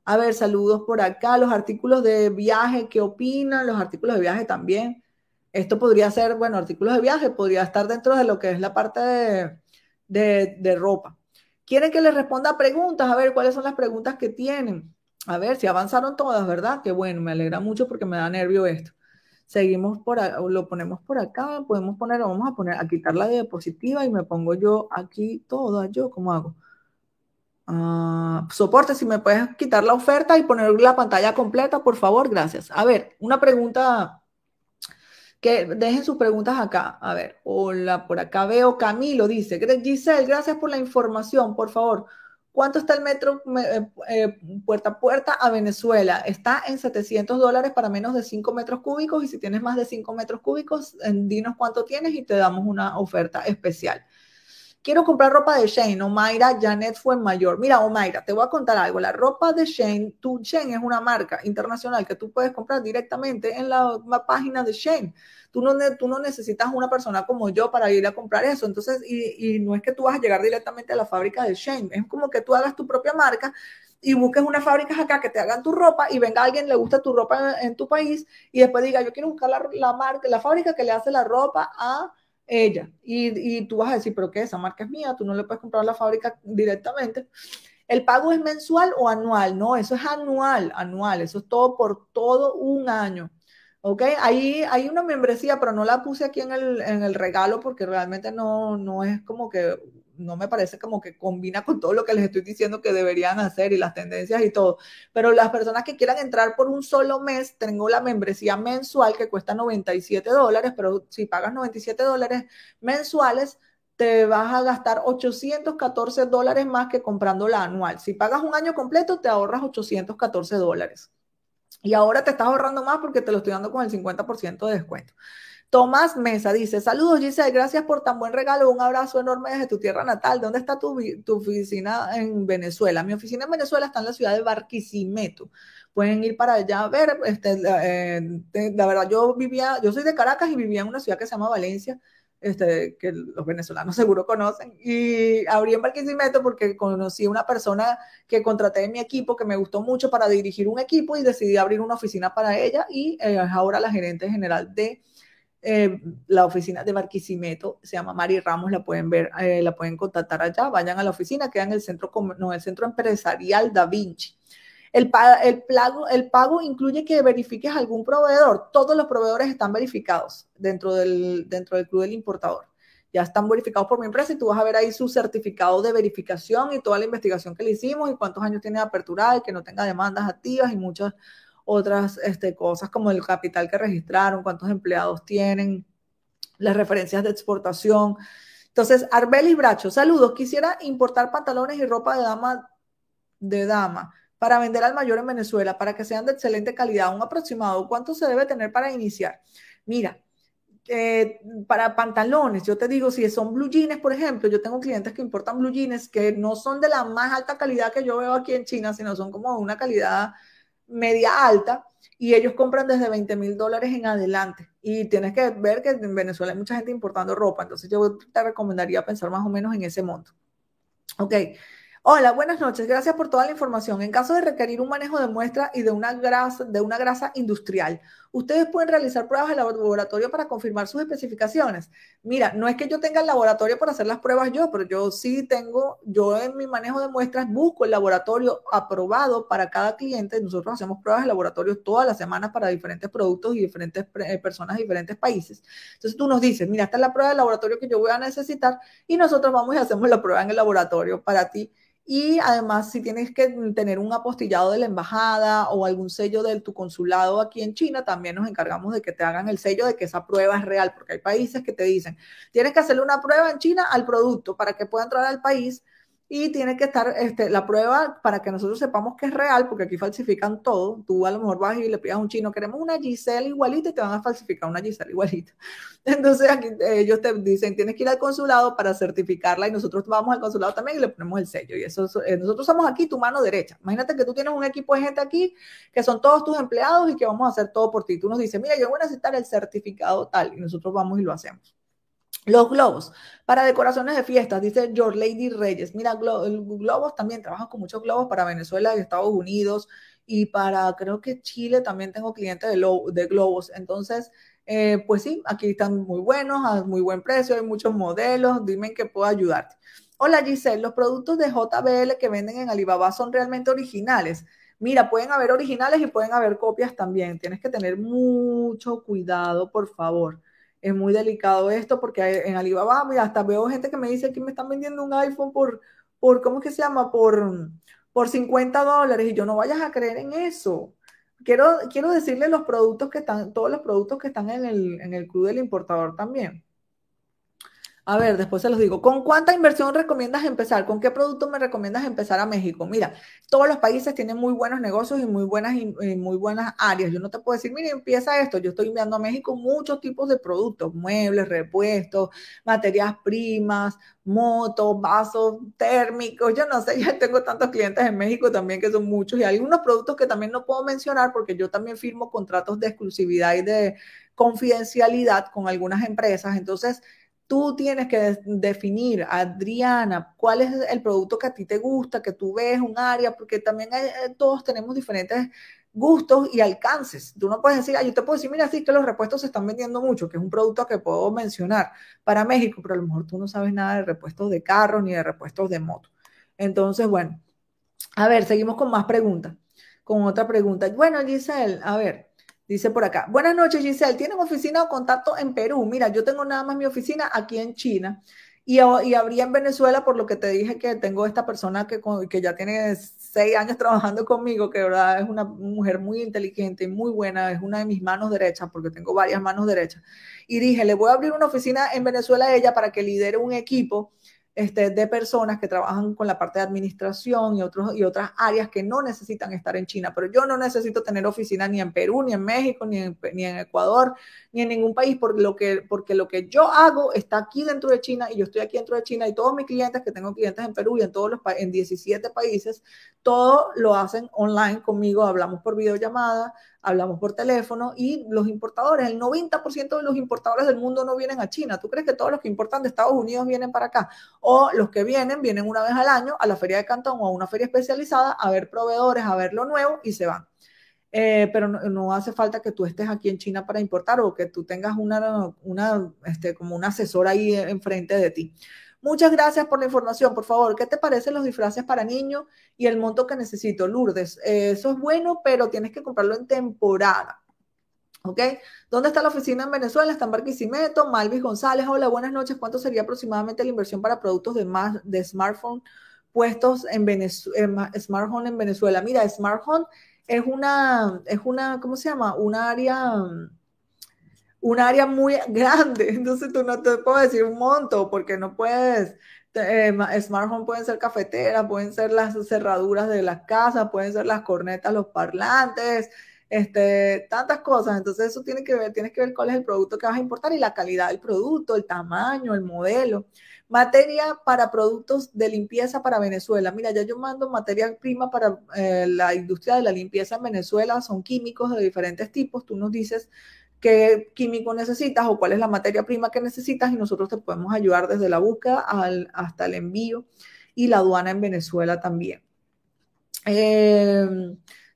A ver, saludos por acá. Los artículos de viaje, ¿qué opinan? Los artículos de viaje también. Esto podría ser, bueno, artículos de viaje, podría estar dentro de lo que es la parte de, de, ropa. ¿Quieren que les responda preguntas? A ver, ¿cuáles son las preguntas que tienen? A ver, si avanzaron todas, ¿verdad? Qué bueno, me alegra mucho porque me da nervio esto. Seguimos por lo ponemos por acá, podemos poner, vamos a poner, a quitar la diapositiva y me pongo yo aquí todo, yo, ¿cómo hago? Ah, soporte, si me puedes quitar la oferta y poner la pantalla completa, por favor, gracias. A ver, una pregunta, que dejen sus preguntas acá. A ver, hola, por acá veo Camilo, dice, Giselle, gracias por la información, por favor. ¿Cuánto está el metro eh, eh, puerta a puerta a Venezuela? Está en 700 dólares para menos de 5 metros cúbicos y si tienes más de 5 metros cúbicos, dinos cuánto tienes y te damos una oferta especial. Quiero comprar ropa de Shane. Omaira Janet fue mayor. Mira, Omaira, te voy a contar algo. La ropa de Shane, tu Shane es una marca internacional que tú puedes comprar directamente en la, página de Shane. Tú no, tú no necesitas una persona como yo para ir a comprar eso. Entonces, y, y no es que tú vas a llegar directamente a la fábrica de Shane. Es como que tú hagas tu propia marca y busques unas fábricas acá que te hagan tu ropa y venga alguien, le gusta tu ropa en, tu país y después diga, yo quiero buscar la, la marca, la fábrica que le hace la ropa a ella. Y, y, tú vas a decir, pero ¿qué? Esa marca es mía, tú no le puedes comprar la fábrica directamente. ¿El pago es mensual o anual? No, eso es anual, anual, eso es todo por todo un año. ¿Ok? Ahí hay una membresía, pero no la puse aquí en el, en el regalo porque realmente no, no es como que no me parece como que combina con todo lo que les estoy diciendo que deberían hacer y las tendencias y todo. Pero las personas que quieran entrar por un solo mes, tengo la membresía mensual que cuesta 97 dólares, pero si pagas 97 dólares mensuales, te vas a gastar 814 dólares más que comprando la anual. Si pagas un año completo, te ahorras 814 dólares. Y ahora te estás ahorrando más porque te lo estoy dando con el 50% de descuento. Tomás Mesa dice, saludos Giselle, gracias por tan buen regalo, un abrazo enorme desde tu tierra natal. ¿Dónde está tu, oficina en Venezuela? Mi oficina en Venezuela está en la ciudad de Barquisimeto. Pueden ir para allá a ver, este, eh, la verdad, yo vivía, yo soy de Caracas y vivía en una ciudad que se llama Valencia, este, que los venezolanos <laughs> seguro conocen. Y abrí en Barquisimeto porque conocí a una persona que contraté en mi equipo que me gustó mucho para dirigir un equipo y decidí abrir una oficina para ella y eh, es ahora la gerente general de eh, la oficina de Barquisimeto, se llama Mari Ramos, la pueden ver, eh, la pueden contactar allá, vayan a la oficina, queda en el centro, no, el centro empresarial Da Vinci. El, el, el pago incluye que verifiques algún proveedor. Todos los proveedores están verificados dentro del, dentro del club del importador. Ya están verificados por mi empresa y tú vas a ver ahí su certificado de verificación y toda la investigación que le hicimos y cuántos años tiene de apertura y que no tenga demandas activas y muchas otras este, cosas como el capital que registraron, cuántos empleados tienen, las referencias de exportación. Entonces, Arbelis Bracho, saludos. Quisiera importar pantalones y ropa de dama, de dama para vender al mayor en Venezuela, para que sean de excelente calidad. Un aproximado, ¿cuánto se debe tener para iniciar? Mira, eh, para pantalones, yo te digo, si son blue jeans, por ejemplo, yo tengo clientes que importan blue jeans que no son de la más alta calidad que yo veo aquí en China, sino son como una calidad media alta y ellos compran desde 20 mil dólares en adelante. Y tienes que ver que en Venezuela hay mucha gente importando ropa, entonces yo te recomendaría pensar más o menos en ese monto. Ok. Hola, buenas noches. Gracias por toda la información. En caso de requerir un manejo de muestra y de una grasa, de una grasa industrial, ustedes pueden realizar pruebas de laboratorio para confirmar sus especificaciones. Mira, no es que yo tenga el laboratorio para hacer las pruebas yo, pero yo sí tengo, yo en mi manejo de muestras busco el laboratorio aprobado para cada cliente. Nosotros hacemos pruebas de laboratorio todas las semanas para diferentes productos y diferentes eh, personas de diferentes países. Entonces tú nos dices, mira, esta es la prueba de laboratorio que yo voy a necesitar y nosotros vamos y hacemos la prueba en el laboratorio para ti y además, si tienes que tener un apostillado de la embajada o algún sello de tu consulado aquí en China, también nos encargamos de que te hagan el sello de que esa prueba es real, porque hay países que te dicen, tienes que hacerle una prueba en China al producto para que pueda entrar al país y tiene que estar este, la prueba para que nosotros sepamos que es real, porque aquí falsifican todo. Tú a lo mejor vas y le pidas a un chino, queremos una Giselle igualita y te van a falsificar una Giselle igualita. <laughs> Entonces aquí ellos te dicen, tienes que ir al consulado para certificarla y nosotros vamos al consulado también y le ponemos el sello. Y eso, eh, nosotros somos aquí tu mano derecha. Imagínate que tú tienes un equipo de gente aquí que son todos tus empleados y que vamos a hacer todo por ti. Tú nos dices, mira, yo voy a necesitar el certificado tal y nosotros vamos y lo hacemos. Los globos para decoraciones de fiestas, dice Your Lady Reyes. Mira, globos también, trabajo con muchos globos para Venezuela y Estados Unidos y para, creo que Chile también tengo clientes de, globos. Entonces, eh, pues sí, aquí están muy buenos, a muy buen precio, hay muchos modelos, dime en qué puedo ayudarte. Hola Giselle, los productos de JBL que venden en Alibaba son realmente originales. Mira, pueden haber originales y pueden haber copias también. Tienes que tener mucho cuidado, por favor es muy delicado esto porque en Alibaba, mira, hasta veo gente que me dice que me están vendiendo un iPhone por, por ¿cómo es que se llama? Por, por 50 dólares y yo no vayas a creer en eso. Quiero, quiero decirle los productos que están, todos los productos que están en el, en el club del importador también. A ver, después se los digo. ¿Con cuánta inversión recomiendas empezar? ¿Con qué producto me recomiendas empezar a México? Mira, todos los países tienen muy buenos negocios y muy buenas, muy buenas áreas. Yo no te puedo decir, mire, empieza esto. Yo estoy enviando a México muchos tipos de productos, muebles, repuestos, materias primas, motos, vasos térmicos. Yo no sé, <laughs> ya tengo tantos clientes en México también que son muchos y algunos productos que también no puedo mencionar porque yo también firmo contratos de exclusividad y de confidencialidad con algunas empresas. Entonces, Tú tienes que definir, Adriana, cuál es el producto que a ti te gusta, que tú ves un área, porque también eh, todos tenemos diferentes gustos y alcances. Tú no puedes decir, yo te puedo decir, mira, sí que los repuestos se están vendiendo mucho, que es un producto que puedo mencionar para México, pero a lo mejor tú no sabes nada de repuestos de carros ni de repuestos de moto. Entonces, bueno, a ver, seguimos con más preguntas, con otra pregunta. Bueno, Giselle, a ver, Dice por acá, buenas noches Giselle, ¿tienen oficina o contacto en Perú? Mira, yo tengo nada más mi oficina aquí en China y, y habría en Venezuela por lo que te dije que tengo esta persona que, que ya tiene seis años trabajando conmigo, que verdad es una mujer muy inteligente y muy buena, es una de mis manos derechas porque tengo varias manos derechas. Y dije, le voy a abrir una oficina en Venezuela a ella para que lidere un equipo este, de personas que trabajan con la parte de administración y, otros, y otras áreas que no necesitan estar en China. Pero yo no necesito tener oficina ni en Perú, ni en México, ni en, ni en Ecuador, ni en ningún país, porque lo, que, porque lo que yo hago está aquí dentro de China y yo estoy aquí dentro de China y todos mis clientes, que tengo clientes en Perú y en todos los en 17 países, todo lo hacen online conmigo, hablamos por videollamada, hablamos por teléfono y los importadores, el 90% de los importadores del mundo no vienen a China. ¿Tú crees que todos los que importan de Estados Unidos vienen para acá? O los que vienen, vienen una vez al año a la feria de Cantón o a una feria especializada a ver proveedores, a ver lo nuevo y se van. Eh, pero no, hace falta que tú estés aquí en China para importar o que tú tengas una, una este, como un asesor ahí enfrente de ti. Muchas gracias por la información. Por favor, ¿qué te parecen los disfraces para niños y el monto que necesito? Lourdes, eh, eso es bueno, pero tienes que comprarlo en temporada. ¿Ok? ¿Dónde está la oficina en Venezuela? Está en Barquisimeto. Malvis González, hola, buenas noches. ¿Cuánto sería aproximadamente la inversión para productos de, de smartphone puestos en, Venezuela, smartphone en Venezuela? Mira, smartphone es una, es una, ¿cómo se llama? Un área un área muy <laughs> grande, entonces tú no te puedo decir un monto porque no puedes, eh, smart home pueden ser cafeteras, pueden ser las cerraduras de las casas, pueden ser las cornetas, los parlantes, este, tantas cosas. Entonces eso tiene que ver, tienes que ver cuál es el producto que vas a importar y la calidad del producto, el tamaño, el modelo. Materia para productos de limpieza para Venezuela. Mira, ya yo mando materia prima para eh, la industria de la limpieza en Venezuela, son químicos de diferentes tipos. Tú nos dices qué químico necesitas o cuál es la materia prima que necesitas y nosotros te podemos ayudar desde la búsqueda hasta el envío y la aduana en Venezuela también. Eh,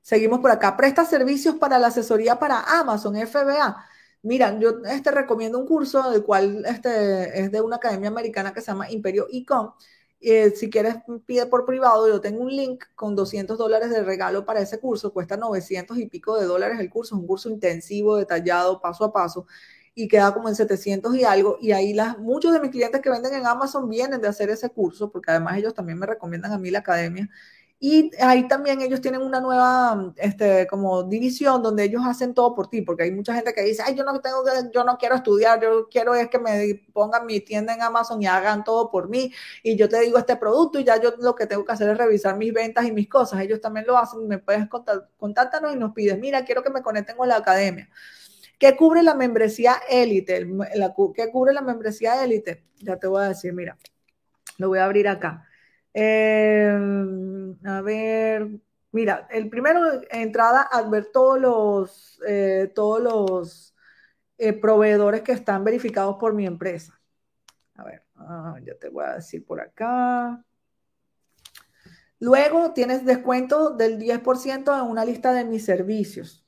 Seguimos por acá. Presta servicios para la asesoría para Amazon, FBA. Mira, yo este, recomiendo un curso, del cual este, es de una academia americana que se llama Imperio Ecom. Eh, si quieres, pide por privado. Yo tengo un link con 200 dólares de regalo para ese curso. Cuesta 900 y pico de dólares el curso. Es un curso intensivo, detallado, paso a paso. Y queda como en 700 y algo. Y ahí las, muchos de mis clientes que venden en Amazon vienen de hacer ese curso, porque además ellos también me recomiendan a mí la academia. Y ahí también ellos tienen una nueva este, como división donde ellos hacen todo por ti, porque hay mucha gente que dice, ay, yo no tengo yo no quiero estudiar, yo quiero es que me pongan mi tienda en Amazon y hagan todo por mí, y yo te digo este producto y ya yo lo que tengo que hacer es revisar mis ventas y mis cosas. Ellos también lo hacen, me puedes contar, contáctanos y nos pides, mira, quiero que me conecten con la academia. ¿Qué cubre la membresía élite? ¿Qué cubre la membresía élite? Ya te voy a decir, mira, lo voy a abrir acá. Em, a ver, mira, el primero, entrada, a ver todos los, eh, todos los eh, proveedores que están verificados por mi empresa. A ver, ah, ya te voy a decir por acá. Luego tienes descuento del 10% en una lista de mis servicios.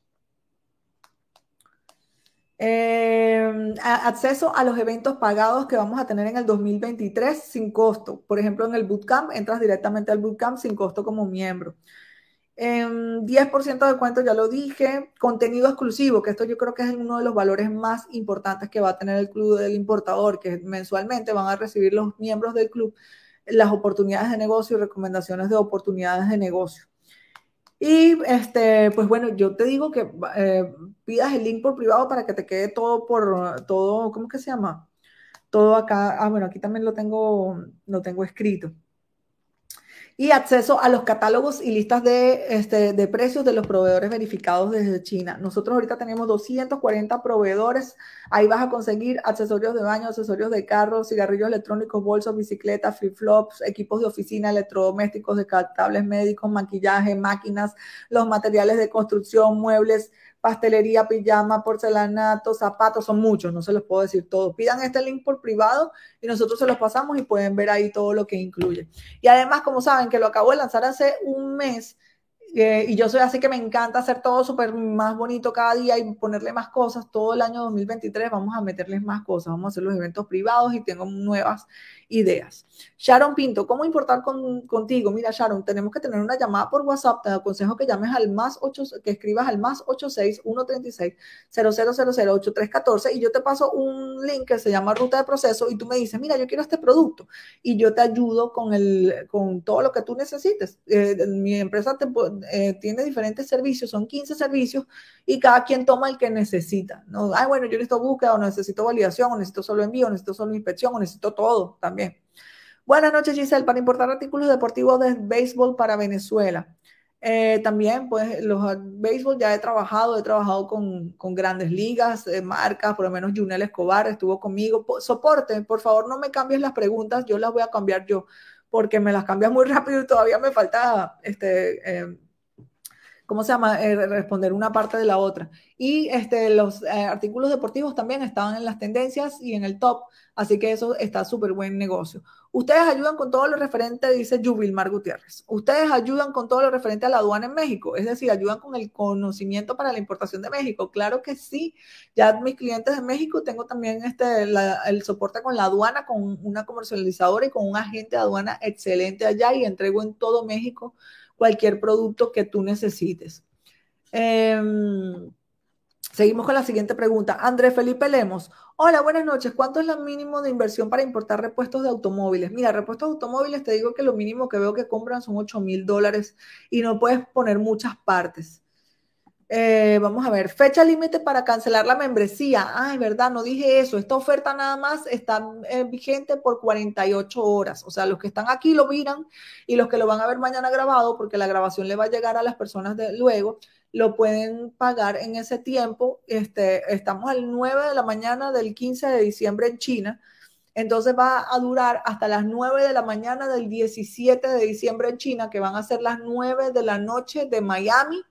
Eh, acceso a los eventos pagados que vamos a tener en el 2023 sin costo. Por ejemplo, en el Bootcamp, entras directamente al Bootcamp sin costo como miembro. 10% em, de descuento, ya lo dije. Contenido exclusivo, que esto yo creo que es uno de los valores más importantes que va a tener el Club del Importador, que mensualmente van a recibir los miembros del club las oportunidades de negocio y recomendaciones de oportunidades de negocio. Y este, pues bueno, yo te digo que eh, pidas el link por privado para que te quede todo por todo, ¿cómo que se llama? Todo acá. Ah, bueno, aquí también lo tengo, lo tengo escrito y acceso a los catálogos y listas de, este, de precios de los proveedores verificados desde China. Nosotros ahorita tenemos 240 proveedores. Ahí vas a conseguir accesorios de baño, accesorios de carro, cigarrillos electrónicos, bolsos, bicicletas, flip-flops, equipos de oficina, electrodomésticos, descartables médicos, maquillaje, máquinas, los materiales de construcción, muebles, pastelería, pijama, porcelanato, zapatos, son muchos, no se los puedo decir todos. Pidan este link por privado y nosotros se los pasamos y pueden ver ahí todo lo que incluye. Y además, como saben, que lo acabo de lanzar hace un mes, eh, y yo soy así que me encanta hacer todo súper más bonito cada día y ponerle más cosas. Todo el año 2023 vamos a meterles más cosas, vamos a hacer los eventos privados y tengo nuevas ideas. Sharon Pinto, ¿cómo importar contigo? Mira, Sharon, tenemos que tener una llamada por WhatsApp. Te aconsejo que llames al más 8, que escribas al más 86 136 00008314 y yo te paso un link que se llama ruta de proceso y tú me dices, mira, yo quiero este producto y yo te ayudo con, el, con todo lo que tú necesites. Eh, mi empresa eh, tiene diferentes servicios, son 15 servicios y cada quien toma el que necesita. ¿no? Ay, bueno, yo necesito búsqueda o necesito validación o necesito solo envío, o necesito solo inspección o necesito todo también Buenas noches, Giselle. Para importar artículos deportivos de béisbol para Venezuela. Eh, también, pues, los béisbol ya he trabajado, he trabajado con, grandes ligas, eh, marcas, por lo menos Junel Escobar estuvo conmigo. soporte, por favor, no me cambies las preguntas, yo las voy a cambiar yo, porque me las cambias muy <laughs> rápido y todavía me falta este. ¿Cómo se llama? responder una parte de la otra. Y este, los artículos deportivos también estaban en las tendencias y en el top. Así que eso está súper buen negocio. Ustedes ayudan con todo lo referente, dice Jubilmar Gutiérrez. Ustedes ayudan con todo lo referente a la aduana en México, es decir, ayudan con el conocimiento para la importación de México. Claro que sí. Ya mis clientes de México tengo también este, el soporte con la aduana, con una comercializadora y con un agente de aduana excelente allá y entrego en todo México cualquier producto que tú necesites. Em, seguimos con la siguiente pregunta. André Felipe Lemos. Hola, buenas noches. ¿Cuánto es el mínimo de inversión para importar repuestos de automóviles? Mira, repuestos de automóviles te digo que lo mínimo que veo que compran son 8 mil dólares y no puedes poner muchas partes. Eh, vamos a ver, fecha límite para cancelar la membresía. Ay, verdad, no dije eso. Esta oferta nada más está eh, vigente por 48 horas. O sea, los que están aquí lo miran y los que lo van a ver mañana grabado, porque la grabación le va a llegar a las personas de luego lo pueden pagar en ese tiempo. Este, estamos al 9 de la mañana del 15 de diciembre en China. Entonces va a durar hasta las 9 de la mañana del 17 de diciembre en China, que van a ser las 9 de la noche de Miami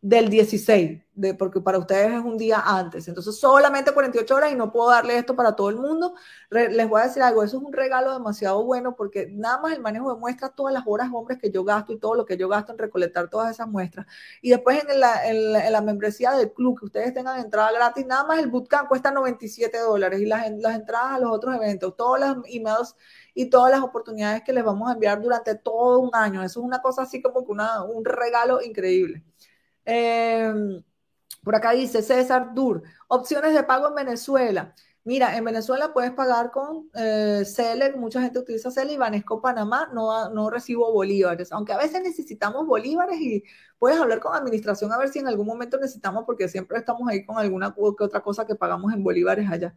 del 16, de, porque para ustedes es un día antes. Entonces, solamente 48 horas y no puedo darle esto para todo el mundo. les voy a decir algo, eso es un regalo demasiado bueno porque nada más el manejo de muestras, todas las horas hombres que yo gasto y todo lo que yo gasto en recolectar todas esas muestras. Y después en la, en la, membresía del club, que ustedes tengan entrada gratis, nada más el bootcamp cuesta 97 dólares y las, las entradas a los otros eventos, todas las emails y todas las oportunidades que les vamos a enviar durante todo un año. Eso es una cosa así como que una, un regalo increíble. Em, por acá dice César Dur, opciones de pago en Venezuela. Mira, en Venezuela puedes pagar con eh, mucha gente utiliza Celer y Banesco Panamá, no, no recibo bolívares, aunque a veces necesitamos bolívares y puedes hablar con administración a ver si en algún momento necesitamos, porque siempre estamos ahí con alguna que otra cosa que pagamos en bolívares allá.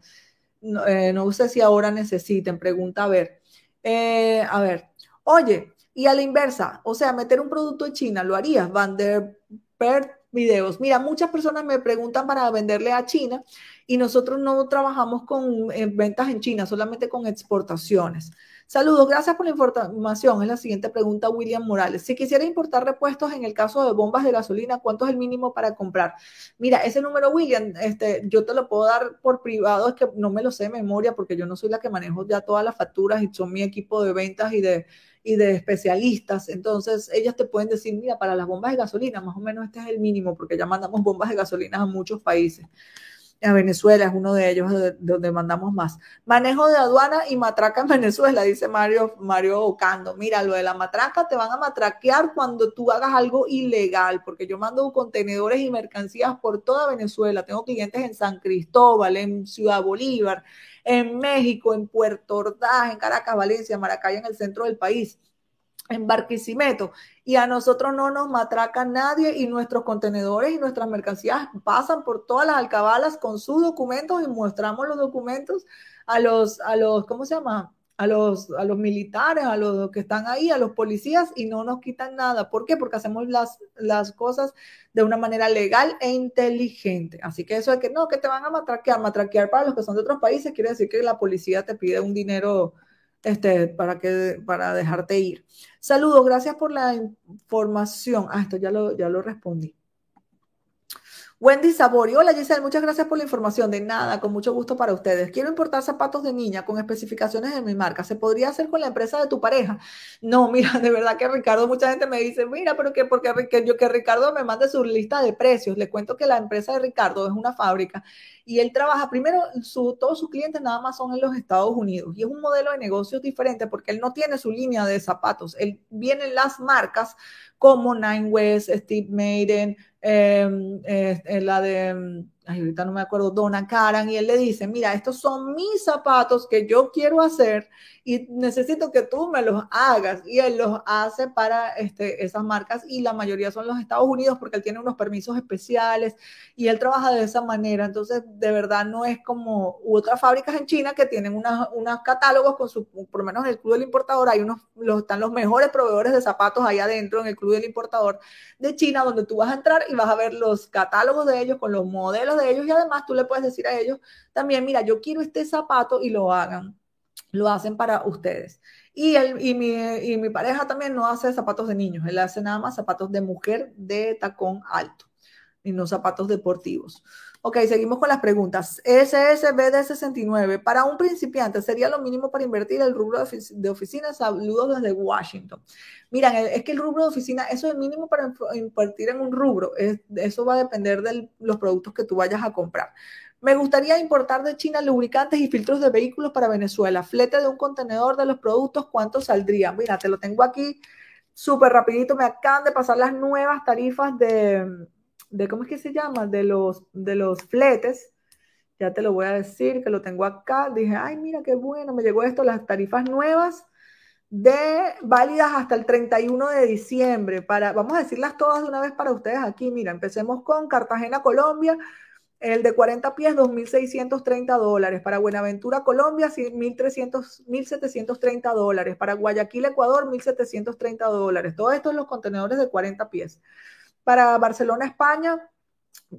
No, eh, sé si ahora necesiten, pregunta a ver. Eh, a ver, oye, y a la inversa, o sea, meter un producto en China, ¿lo harías? Van der per videos. Mira, muchas personas me preguntan para venderle a China y nosotros no trabajamos con ventas en China, solamente con exportaciones. Saludos, gracias por la información. Es la siguiente pregunta, William Morales. Si quisiera importar repuestos en el caso de bombas de gasolina, ¿cuánto es el mínimo para comprar? Mira, ese número, William, este, yo te lo puedo dar por privado, es que no me lo sé de memoria porque yo no soy la que manejo ya todas las facturas y son mi equipo de ventas y de y de especialistas. Entonces, ellas te pueden decir, mira, para las bombas de gasolina, más o menos este es el mínimo, porque ya mandamos bombas de gasolina a muchos países. A Venezuela es uno de ellos donde mandamos más. Manejo de aduana y matraca en <laughs> Venezuela, dice Mario, Mario Ocando. Mira, lo de la matraca te van a matraquear cuando tú hagas algo ilegal, porque yo mando contenedores y mercancías por toda Venezuela. Tengo clientes en San Cristóbal, en Ciudad Bolívar, en México, en Puerto Ordaz, en Caracas, Valencia, Maracay, en el centro del país, en Barquisimeto. Y a nosotros no nos matraca nadie y nuestros contenedores y nuestras mercancías pasan por todas las alcabalas con sus documentos y mostramos los documentos a los, a los, ¿cómo se llama? a los, a los militares, a los que están ahí, a los policías y no nos quitan nada. ¿Por qué? Porque hacemos las, las cosas de una manera legal e inteligente. Así que eso de que no, que te van a matraquear, matraquear para los que son de otros países, quiere decir que la policía te pide un dinero este, para, que, para dejarte ir. Saludos, gracias por la información. Ah, esto ya lo, ya lo respondí. Wendy Sabori, hola Giselle, muchas gracias por la información. De nada, con mucho gusto para ustedes. Quiero importar zapatos de niña con especificaciones de mi marca. ¿Se podría hacer con la empresa de tu pareja? No, <laughs> mira, de verdad que Ricardo, mucha gente me dice, mira, pero que porque yo que Ricardo me mande su lista de precios. Le cuento que la empresa de Ricardo es una fábrica y él trabaja, primero, su, todos sus clientes nada más son en los Estados Unidos y es un modelo de negocios diferente porque él no tiene su línea de zapatos. Él vienen las marcas como Nine West, Steve Maiden, Em, eh, la de, em, ahorita no me acuerdo, Donna Karan, y él le dice, mira, estos son mis zapatos que yo quiero hacer y necesito que tú me los hagas. Y él los hace para este, esas marcas y la mayoría son los Estados Unidos porque él tiene unos permisos especiales y él trabaja de esa manera. Entonces, de verdad, no es como otras fábricas en China que tienen unos catálogos con su, por lo menos en el Club del Importador, hay unos, los, están los mejores proveedores de zapatos ahí adentro en el Club del Importador de China, donde tú vas a entrar y vas a ver los catálogos de ellos con los modelos de ellos y además tú le puedes decir a ellos también, mira, yo quiero este zapato y lo hagan, lo hacen para ustedes. Y, el, y, mi, y mi pareja también no hace zapatos de niños, él hace nada más zapatos de mujer de tacón alto y no zapatos deportivos. Ok, seguimos con las preguntas. SSBD 69. Para un principiante, ¿sería lo mínimo para invertir el rubro de, oficina? Saludos desde Washington. Miren, es que el rubro de oficina, eso es mínimo para invertir en un rubro. eso va a depender de los productos que tú vayas a comprar. Me gustaría importar de China lubricantes y filtros de vehículos para Venezuela. Flete de un contenedor de los productos, ¿cuánto saldría? Mira, te lo tengo aquí súper rapidito. Me acaban de pasar las nuevas tarifas de de ¿cómo es que se llama? De los, de los fletes. Ya te lo voy a decir, que lo tengo acá. Dije, ay, mira qué bueno, me llegó esto, las tarifas nuevas de válidas hasta el 31 de diciembre. Para, vamos a decirlas todas de una vez para ustedes aquí. Mira, empecemos con Cartagena, Colombia. El de 40 pies, 2.630 dólares. Para Buenaventura, Colombia, 1.730 dólares. Para Guayaquil, Ecuador, 1.730 dólares. Todo esto en los contenedores de 40 pies. Para Barcelona, España,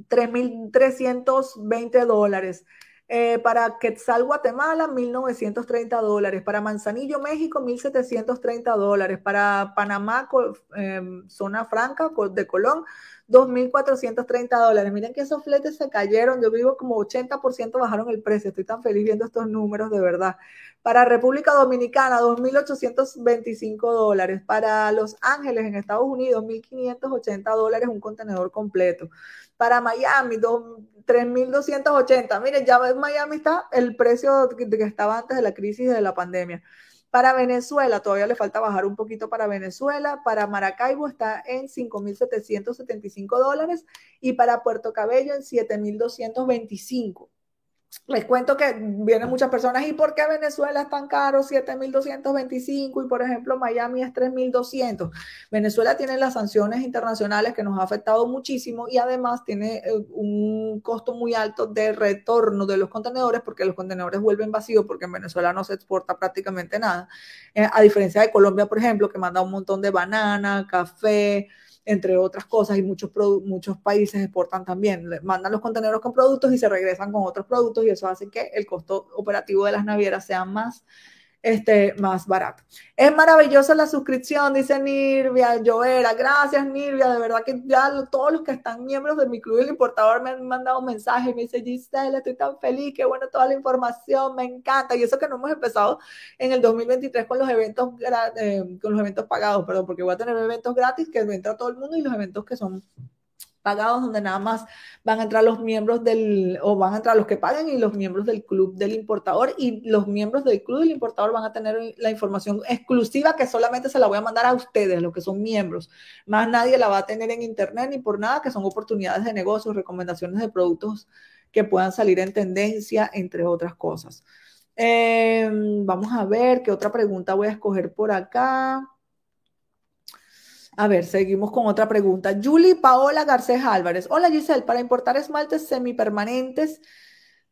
3.320 dólares. Eh, para Quetzal, Guatemala, 1.930 dólares. Para Manzanillo, México, 1.730 dólares. Para Panamá, em, zona franca de Colón, 2.430 dólares. Miren que esos fletes se cayeron. Yo vivo como 80% bajaron el precio. Estoy tan feliz viendo estos números, de verdad. Para República Dominicana, 2.825 dólares. Para Los Ángeles, en Estados Unidos, 1.580 dólares un contenedor completo. Para Miami, 3.280. Miren, ya en Miami está el precio que, que estaba antes de la crisis de la pandemia. Para Venezuela, todavía le falta bajar un poquito para Venezuela. Para Maracaibo está en 5.775 dólares y para Puerto Cabello en 7.225 les cuento que vienen muchas personas, ¿y por qué Venezuela es tan caro? 7.225 y por ejemplo Miami es 3.200. Venezuela tiene las sanciones internacionales que nos ha afectado muchísimo y además tiene eh, un costo muy alto de retorno de los contenedores porque los contenedores vuelven vacíos porque en Venezuela no se exporta prácticamente nada. Eh, a diferencia de Colombia, por ejemplo, que manda un montón de banana, café, entre otras cosas, y muchos, muchos países exportan también, mandan los contenedores con productos y se regresan con otros productos y eso hace que el costo operativo de las navieras sea más este, más barato. Es maravillosa la suscripción, dice Nirvia Joera. Gracias, Nirvia. De verdad que ya todos los que están miembros de mi club del importador me han mandado mensajes. Me dice Giselle, estoy tan feliz, qué bueno toda la información, me encanta. Y eso que no hemos empezado en el 2023 con los eventos, eh, con los eventos pagados, perdón, porque voy a tener eventos gratis que entra todo el mundo y los eventos que son pagados donde nada más van a entrar los miembros del, o van a entrar los que paguen y los miembros del club del importador y los miembros del club del importador van a tener la información exclusiva que solamente se la voy a mandar a ustedes, los que son miembros. Más nadie la va a tener en internet ni por nada, que son oportunidades de negocios, recomendaciones de productos que puedan salir en tendencia, entre otras cosas. Em, vamos a ver qué otra pregunta voy a escoger por acá. A ver, seguimos con otra pregunta. Julie Paola Garcés Álvarez. Hola Giselle, para importar esmaltes semipermanentes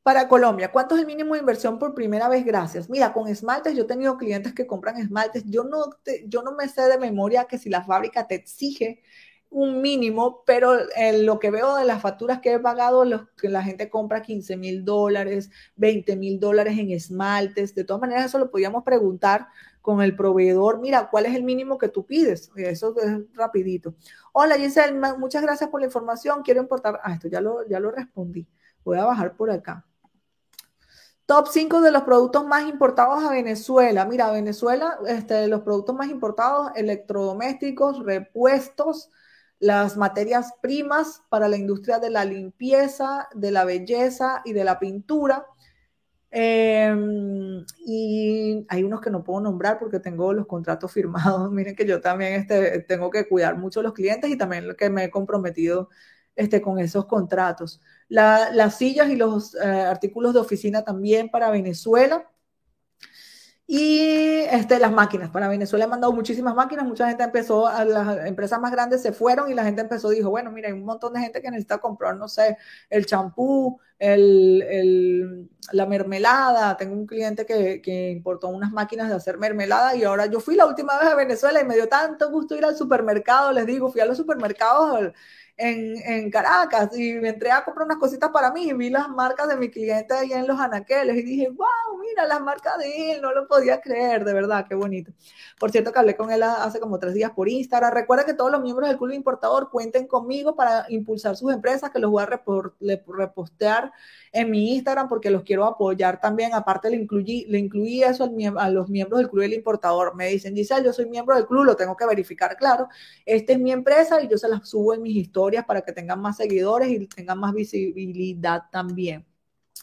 para Colombia, ¿cuánto es el mínimo de inversión por primera vez? Gracias. Mira, con esmaltes, yo he tenido clientes que compran esmaltes. Yo no, yo no me sé de memoria que si la fábrica te exige un mínimo, pero en lo que veo de las facturas que he pagado, los, que la gente compra 15 mil dólares, 20 mil dólares en esmaltes. De todas maneras, eso lo podíamos preguntar con el proveedor, mira, ¿cuál es el mínimo que tú pides? Eso es rapidito. Hola Giselle, muchas gracias por la información. Quiero importar, ah, esto ya lo, ya lo respondí. Voy a bajar por acá. Top 5 de los productos más importados a Venezuela. Mira, Venezuela, este, los productos más importados, electrodomésticos, repuestos, las materias primas para la industria de la limpieza, de la belleza y de la pintura Em, y hay unos que no puedo nombrar porque tengo los contratos firmados. <laughs> Miren que yo también este, tengo que cuidar mucho a los clientes y también lo que me he comprometido este, con esos contratos. las sillas y los eh, artículos de oficina también para Venezuela. Y este, las máquinas, para Venezuela he mandado muchísimas máquinas, mucha gente empezó, a las empresas más grandes se fueron y la gente empezó, dijo, bueno, mira, hay un montón de gente que necesita comprar, no sé, el champú, el, la mermelada. Tengo un cliente que, que, importó unas máquinas de hacer mermelada y ahora yo fui la última vez a Venezuela y me dio tanto gusto ir al supermercado, les digo, fui a los supermercados en, Caracas y me entré a comprar unas cositas para mí y vi las marcas de mi cliente ahí en los anaqueles y dije, wow, mira las marcas de él, no lo podía creer, de verdad, qué bonito. Por cierto, que hablé con él hace como tres días por Instagram. Recuerda que todos los miembros del Club Importador cuenten conmigo para impulsar sus empresas, que los voy a repostear en mi Instagram porque los quiero apoyar también. Aparte, le incluí, le incluí eso a los miembros del Club del Importador. Me dicen, Giselle, yo soy miembro del club, lo tengo que verificar, claro. Esta es mi empresa y yo se las subo en mis historias para que tengan más seguidores y tengan más visibilidad también.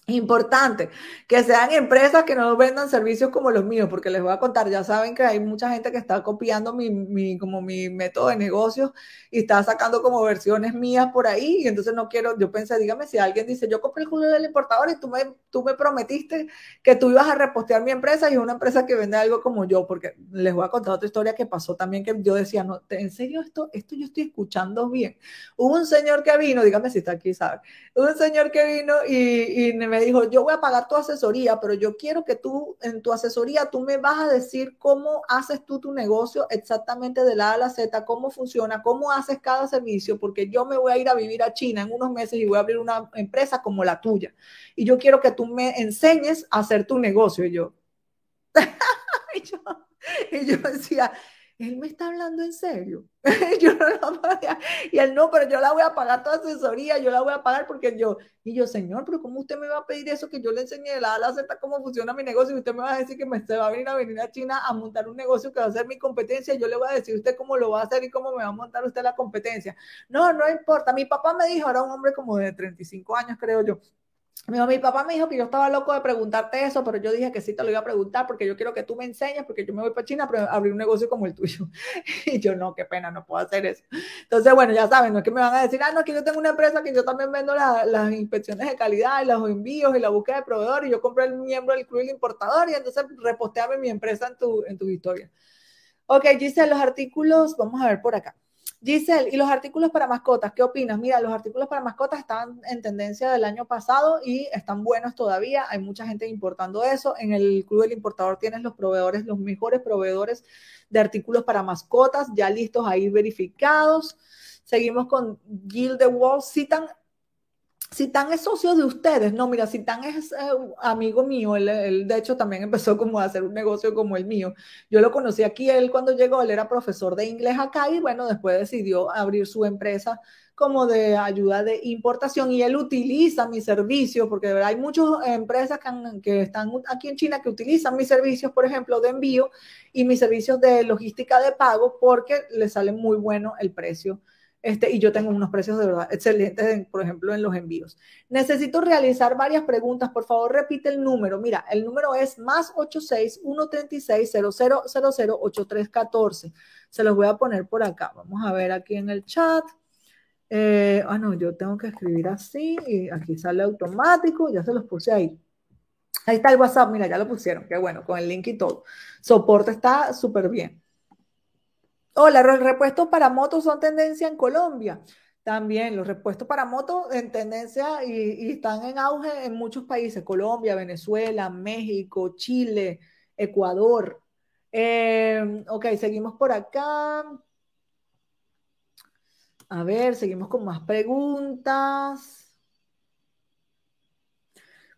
Importante, que sean empresas que no vendan servicios como los míos, porque les voy a contar, ya saben que hay mucha gente que está copiando mi, como mi método de negocios y está sacando como versiones mías por ahí, y entonces no quiero, yo pensé, dígame si alguien dice, yo compré el culo del importador y tú me, tú me prometiste que tú ibas a repostear mi empresa y es una empresa que vende algo como yo, porque les voy a contar otra historia que pasó también que yo decía, no, ¿en serio esto, esto yo estoy escuchando bien? Hubo un señor que vino, dígame si está aquí, ¿sabe? Un señor que vino y, y me me dijo, yo voy a pagar tu asesoría, pero yo quiero que tú, en tu asesoría, tú me vas a decir cómo haces tú tu negocio exactamente de la A a la Z, cómo funciona, cómo haces cada servicio, porque yo me voy a ir a vivir a China en unos meses y voy a abrir una empresa como la tuya. Y yo quiero que tú me enseñes a hacer tu negocio. Y yo, <laughs> y yo, y yo decía, él me está hablando en serio. <laughs> yo no la Y él no, pero yo la voy a pagar toda asesoría, yo la voy a pagar porque yo, y yo, señor, pero ¿cómo usted me va a pedir eso que yo le enseñe de la A a la Z cómo funciona mi negocio? Y usted me va a decir que me se va a venir a venir a China a montar un negocio que va a ser mi competencia. Y yo le voy a decir usted cómo lo va a hacer y cómo me va a montar usted la competencia. No, no importa. Mi papá me dijo, era un hombre como de 35 años, creo yo mi, papá me dijo que yo estaba loco de preguntarte eso, pero yo dije que sí te lo iba a preguntar porque yo quiero que tú me enseñes, porque yo me voy para China a abrir un negocio como el tuyo. <laughs> Y yo, no, qué pena, no puedo hacer eso. Entonces, bueno, ya saben, no es que me van a decir, ah, no, que yo tengo una empresa que yo también vendo las inspecciones de calidad y los envíos y la búsqueda de proveedores y yo compré el miembro del club el importador y entonces reposteame mi empresa en tu, en tu historia. Ok, Giselle, los artículos, vamos a ver por acá. Giselle, ¿y los artículos para mascotas? ¿Qué opinas? Mira, los artículos para mascotas están en tendencia del año pasado y están buenos todavía. Hay mucha gente importando eso. En el Club del Importador tienes los proveedores, los mejores proveedores de artículos para mascotas, ya listos ahí verificados. Seguimos con Gil de Wall. Citan Citán es socio de ustedes. No, mira, Citán es eh, amigo mío. Él, de hecho, también empezó como a hacer un negocio como el mío. Yo lo conocí aquí, él cuando llegó, él era profesor de inglés acá y bueno, después decidió abrir su empresa como de ayuda de importación y él utiliza mis servicios, porque de verdad hay muchas empresas que, que están aquí en China que utilizan mis servicios, por ejemplo, de envío y mis servicios de logística de pago porque le sale muy bueno el precio este, y yo tengo unos precios de verdad excelentes, por ejemplo, en los envíos. Necesito realizar varias preguntas. Por favor, repite el número. Mira, el número es más 86 136 0000 8314. Se los voy a poner por acá. Vamos a ver aquí en el chat. Eh, ah, no, yo tengo que escribir así y aquí sale automático. Ya se los puse ahí. Ahí está el WhatsApp. Mira, ya lo pusieron. Qué bueno, con el link y todo. Soporte está súper bien. Hola, los repuestos para motos son tendencia en Colombia. También los repuestos para motos en tendencia y, están en auge en muchos países, Colombia, Venezuela, México, Chile, Ecuador. Em, ok, seguimos por acá. A ver, seguimos con más preguntas.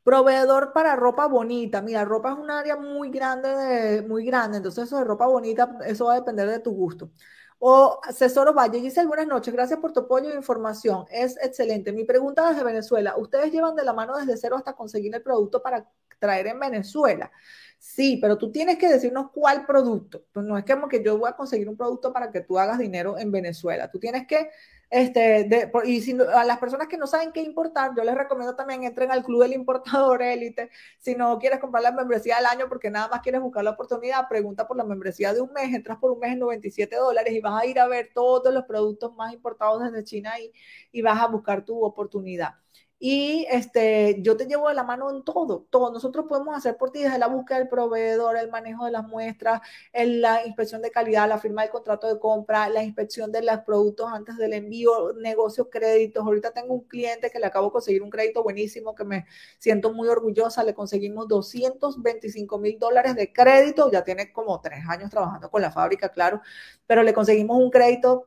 Proveedor para ropa bonita. Mira, ropa es un área muy grande, muy grande. Entonces, eso de ropa bonita, eso va a depender de tu gusto. O Cesoro Valle, dice buenas noches, gracias por tu apoyo e información. Es excelente. Mi pregunta desde Venezuela, ¿ustedes llevan de la mano desde cero hasta conseguir el producto para traer en Venezuela? Sí, pero tú tienes que decirnos cuál producto. Pues no es como que yo voy a conseguir un producto para que tú hagas dinero en Venezuela. Tú tienes que este, y si, a las personas que no saben qué importar, yo les recomiendo también entren al Club del Importador <laughs> Élite. Si no quieres comprar la membresía del año porque nada más quieres buscar la oportunidad, pregunta por la membresía de un mes, entras por un mes en 97 dólares y vas a ir a ver todos los productos más importados desde China y, y vas a buscar tu oportunidad y este, yo te llevo de la mano en todo, todo. Nosotros podemos hacer por ti desde la búsqueda del proveedor, el manejo de las muestras, la inspección de calidad, la firma del contrato de compra, la inspección de los productos antes del envío, negocios, créditos. Ahorita tengo un cliente que le acabo de conseguir un crédito buenísimo que me siento muy orgullosa. Le conseguimos 225 mil dólares de crédito. Ya tiene como tres años trabajando con la fábrica, claro, pero le conseguimos un crédito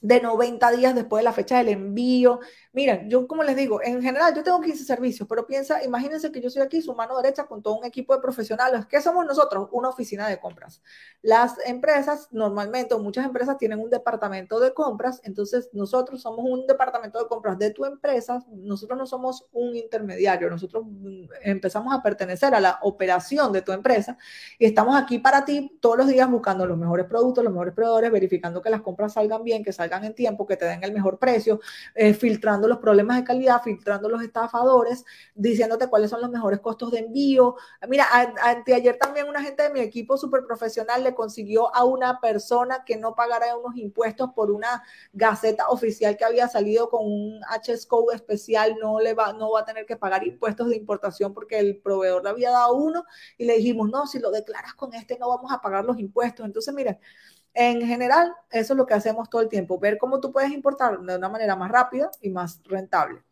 de 90 días después de la fecha del envío. Miren, yo como les digo, en general yo tengo 15 servicios, pero piensa, imagínense que yo soy aquí su mano derecha con todo un equipo de profesionales. ¿Qué somos nosotros? Una oficina de compras. Las empresas, normalmente, muchas empresas tienen un departamento de compras, entonces nosotros somos un departamento de compras de tu empresa, nosotros no somos un intermediario, nosotros mm, empezamos a pertenecer a la operación de tu empresa y estamos aquí para ti todos los días buscando los mejores productos, los mejores proveedores, verificando que las compras salgan bien, que salgan en tiempo, que te den el mejor precio, eh, filtrando los problemas de calidad, filtrando los estafadores, diciéndote cuáles son los mejores costos de envío. Mira, ayer también una gente de mi equipo súper profesional le consiguió a una persona que no pagara unos impuestos por una gaceta oficial que había salido con un HS code especial, no le va, no va a tener que pagar impuestos de importación porque el proveedor le había dado uno y le dijimos, no, si lo declaras con este no vamos a pagar los impuestos. Entonces, mira, en general, eso es lo que hacemos todo el tiempo, ver cómo tú puedes importar de una manera más rápida y más rentable.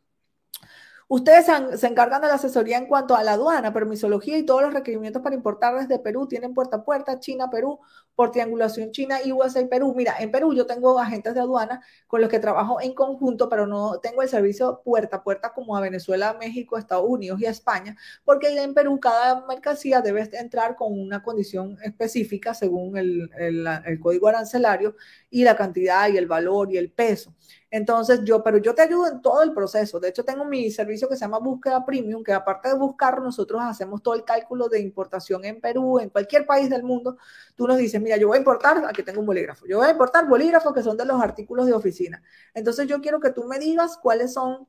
Ustedes se encargan de la asesoría en cuanto a la aduana, permisología y todos los requerimientos para importar desde Perú. Tienen puerta a puerta, China, Perú, por triangulación China y USA y Perú. Mira, en Perú yo tengo agentes de aduana con los que trabajo en conjunto, pero no tengo el servicio puerta a puerta como a Venezuela, México, Estados Unidos y España, porque en Perú cada mercancía debe entrar con una condición específica según el, el código arancelario y la cantidad y el valor y el peso. Entonces yo, pero yo te ayudo en todo el proceso. De hecho, tengo mi servicio que se llama Búsqueda Premium, que aparte de buscar, nosotros hacemos todo el cálculo de importación en Perú, en cualquier país del mundo. Tú nos dices, mira, yo voy a importar, aquí tengo un bolígrafo. Yo voy a importar bolígrafos que son de los artículos de oficina. Entonces yo quiero que tú me digas cuáles son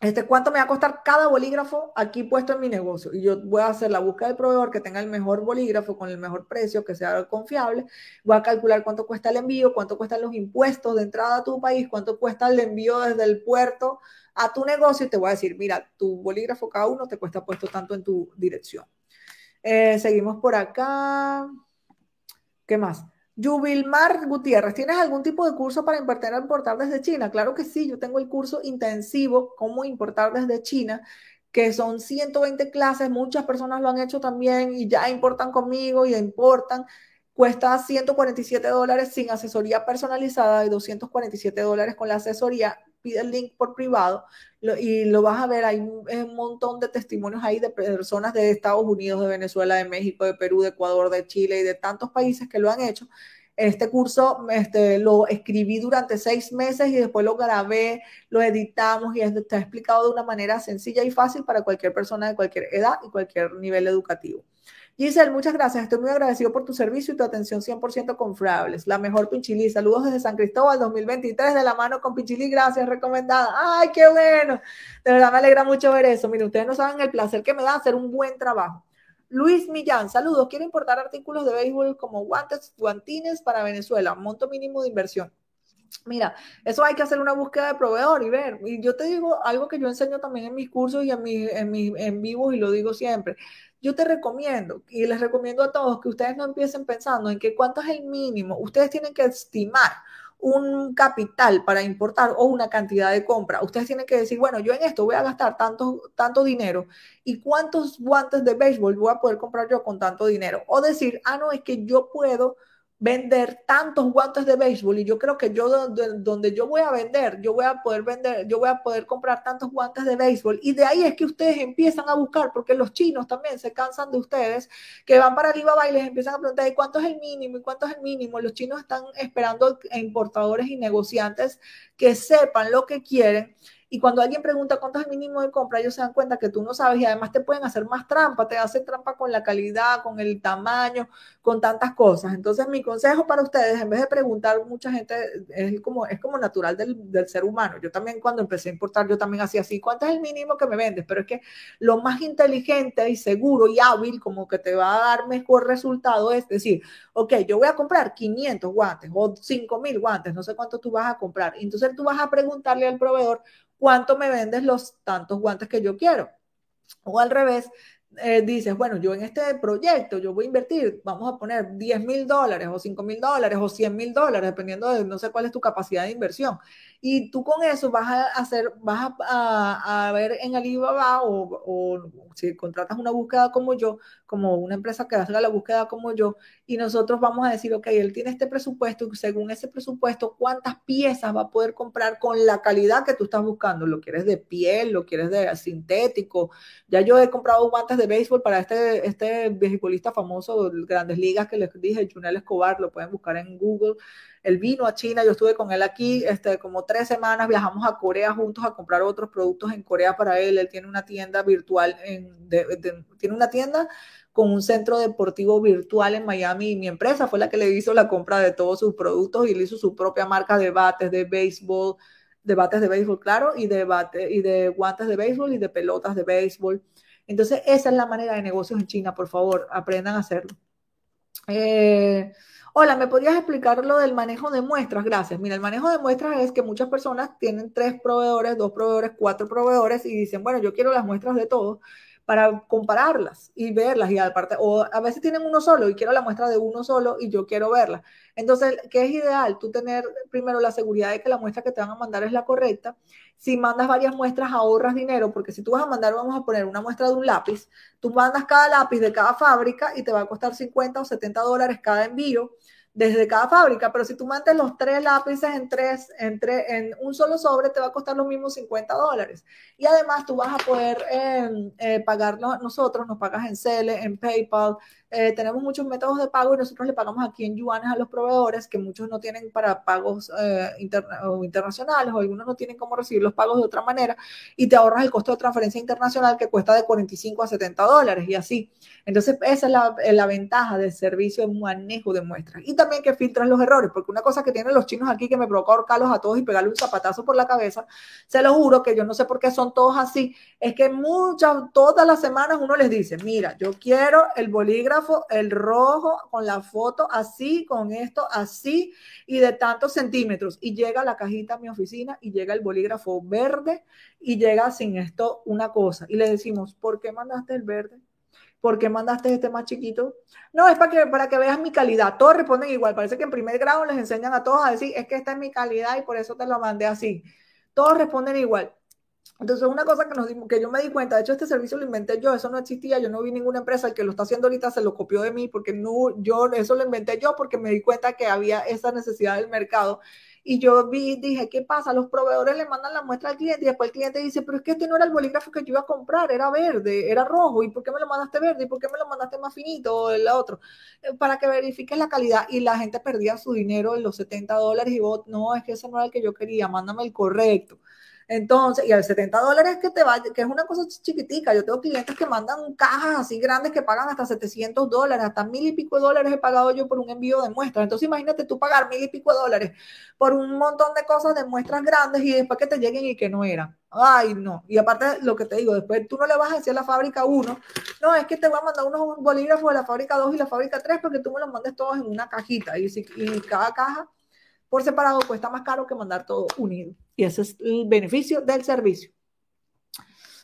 este, cuánto me va a costar cada bolígrafo aquí puesto en mi negocio. Y yo voy a hacer la búsqueda del proveedor que tenga el mejor bolígrafo con el mejor precio, que sea confiable. Voy a calcular cuánto cuesta el envío, cuánto cuestan los impuestos de entrada a tu país, cuánto cuesta el envío desde el puerto a tu negocio y te voy a decir, mira, tu bolígrafo cada uno te cuesta puesto tanto en tu dirección. Eh, seguimos por acá. ¿Qué más? Yubilmar Gutiérrez, ¿tienes algún tipo de curso para importar, importar desde China? Claro que sí, yo tengo el curso intensivo, cómo importar desde China, que son 120 clases, muchas personas lo han hecho también y ya importan conmigo y importan. Cuesta 147 dólares sin asesoría personalizada y 247 dólares con la asesoría. Pide el link por privado y lo vas a ver. Hay un montón de testimonios ahí de personas de Estados Unidos, de Venezuela, de México, de Perú, de Ecuador, de Chile y de tantos países que lo han hecho. Este curso este, lo escribí durante seis meses y después lo grabé, lo editamos y está explicado de una manera sencilla y fácil para cualquier persona de cualquier edad y cualquier nivel educativo. Giselle, muchas gracias. Estoy muy agradecido por tu servicio y tu atención 100% confiables. La mejor Pinchilí. Saludos desde San Cristóbal 2023 de la mano con Pinchilí. Gracias, recomendada. ¡Ay, qué bueno! De verdad me alegra mucho ver eso. Miren, ustedes no saben el placer que me da hacer un buen trabajo. Luis Millán, saludos. Quiero importar artículos de béisbol como guantes, guantines para Venezuela. Monto mínimo de inversión. Mira, eso hay que hacer una búsqueda de proveedor y ver. Y yo te digo algo que yo enseño también en mis cursos y en mis en, mi, en vivos y lo digo siempre yo te recomiendo y les recomiendo a todos que ustedes no empiecen pensando en que cuánto es el mínimo. Ustedes tienen que estimar un capital para importar o una cantidad de compra. Ustedes tienen que decir, bueno, yo en esto voy a gastar tanto, tanto dinero y cuántos guantes de béisbol voy a poder comprar yo con tanto dinero. O decir, ah, no, es que yo puedo vender tantos guantes de béisbol y yo creo que yo donde, yo voy a vender, yo voy a poder vender, yo voy a poder comprar tantos guantes de béisbol. Y de ahí es que ustedes empiezan a buscar porque los chinos también se cansan de ustedes que van para Alibaba y les empiezan a preguntar ¿y cuánto es el mínimo y cuánto es el mínimo? Los chinos están esperando importadores y negociantes que sepan lo que quieren y cuando alguien pregunta cuánto es el mínimo de compra, ellos se dan cuenta que tú no sabes y además te pueden hacer más trampa, te hacen trampa con la calidad, con el tamaño, con tantas cosas. Entonces, mi consejo para ustedes, en vez de preguntar, mucha gente es como, es como natural del, del ser humano. Yo también cuando empecé a importar, yo también hacía así, ¿cuánto es el mínimo que me vendes? Pero es que lo más inteligente y seguro y hábil, como que te va a dar mejor resultado, es decir, ok, yo voy a comprar 500 guantes o 5000 guantes, no sé cuánto tú vas a comprar. Entonces tú vas a preguntarle al proveedor, ¿cuánto me vendes los tantos guantes que yo quiero? O al revés, eh, dices, bueno, yo en este proyecto yo voy a invertir, vamos a poner 10 mil dólares o 5 mil dólares o 100 mil dólares, dependiendo de no sé cuál es tu capacidad de inversión. Y tú con eso vas a hacer, vas a, a, ver en Alibaba o, o, si contratas una búsqueda como yo, como una empresa que haga la búsqueda como yo, y nosotros vamos a decir, ok, él tiene este presupuesto, y según ese presupuesto, ¿cuántas piezas va a poder comprar con la calidad que tú estás buscando? ¿Lo quieres de piel? ¿Lo quieres de sintético? Ya yo he comprado guantes de béisbol para este, este beisbolista famoso de Grandes Ligas que les dije, Junel Escobar, lo pueden buscar en Google él vino a China, yo estuve con él aquí este, como tres semanas, viajamos a Corea juntos a comprar otros productos en Corea para él. Él tiene una tienda virtual, en, tiene una tienda con un centro deportivo virtual en Miami y mi empresa fue la que le hizo la compra de todos sus productos y le hizo su propia marca de bates de béisbol, de bates de béisbol, claro, y de, bate, y de guantes de béisbol y de pelotas de béisbol. Entonces, esa es la manera de negocios en China, por favor, aprendan a hacerlo. Eh, Hola, ¿me podrías explicar lo del manejo de muestras? Gracias. Mira, el manejo de muestras es que muchas personas tienen tres proveedores, dos proveedores, cuatro proveedores y dicen, bueno, yo quiero las muestras de todo, para compararlas y verlas y aparte, o a veces tienen uno solo y quiero la muestra de uno solo y yo quiero verla. Entonces, ¿qué es ideal? Tú tener primero la seguridad de que la muestra que te van a mandar es la correcta. Si mandas varias muestras, ahorras dinero, porque si tú vas a mandar, vamos a poner una muestra de un lápiz, tú mandas cada lápiz de cada fábrica y te va a costar 50 o 70 dólares cada envío desde cada fábrica, pero si tú mandas los tres lápices en tres, en, en un solo sobre, te va a costar los mismos 50 dólares. Y además tú vas a poder eh, eh, nosotros, nos pagas en Cele, en PayPal, eh, tenemos muchos métodos de pago y nosotros le pagamos aquí en yuanes a los proveedores, que muchos no tienen para pagos eh, internacionales o algunos no tienen cómo recibir los pagos de otra manera y te ahorras el costo de transferencia internacional que cuesta de 45 a 70 dólares y así. Entonces, esa es la, eh, la ventaja del servicio de manejo de muestras. Y también que filtras los errores, porque una cosa que tienen los chinos aquí que me provoca ahorcarlos a todos y pegarle un zapatazo por la cabeza, se lo juro que yo no sé por qué son todos así, es que muchas, todas las semanas uno les dice, mira, yo quiero el bolígrafo el rojo, con la foto así, con esto así, y de tantos centímetros. Y llega la cajita a mi oficina y llega el bolígrafo verde y llega sin esto una cosa. Y le decimos, ¿por qué mandaste el verde? ¿Por qué mandaste este más chiquito? No, es para que, para que veas mi calidad. Todos responden igual. Parece que en primer grado les enseñan a todos a decir, es que esta es mi calidad y por eso te lo mandé así. Todos responden igual. Entonces, una cosa que, nos que yo me di cuenta, de hecho, este servicio lo inventé yo, eso no existía, yo no vi ninguna empresa, el que lo está haciendo ahorita se lo copió de mí, porque no, yo, eso lo inventé yo porque me di cuenta que había esa necesidad del mercado. Y yo vi, dije, ¿qué pasa? Los proveedores le mandan la muestra al cliente y después el cliente dice, pero es que este no era el bolígrafo que yo iba a comprar, era verde, era rojo, ¿y por qué me lo mandaste verde? ¿Y por qué me lo mandaste más finito o el otro? Eh, para que verifiques la calidad y la gente perdía su dinero en los 70 dólares y vos, no, es que ese no era el que yo quería, mándame el correcto. Entonces, y al 70 dólares que te va, que es una cosa chiquitica. Yo tengo clientes que mandan cajas así grandes que pagan hasta 700 dólares, hasta mil y pico de dólares he pagado yo por un envío de muestras. Entonces, imagínate tú pagar mil y pico de dólares por un montón de cosas de muestras grandes y después que te lleguen y que no eran. Ay, no. Y aparte, lo que te digo, después tú no le vas a decir a la fábrica 1, no, es que te voy a mandar unos bolígrafos de la fábrica 2 y la fábrica 3 porque tú me los mandes todos en una cajita. Y, si, y cada caja por separado cuesta más caro que mandar todo unido. Y ese es el beneficio del servicio.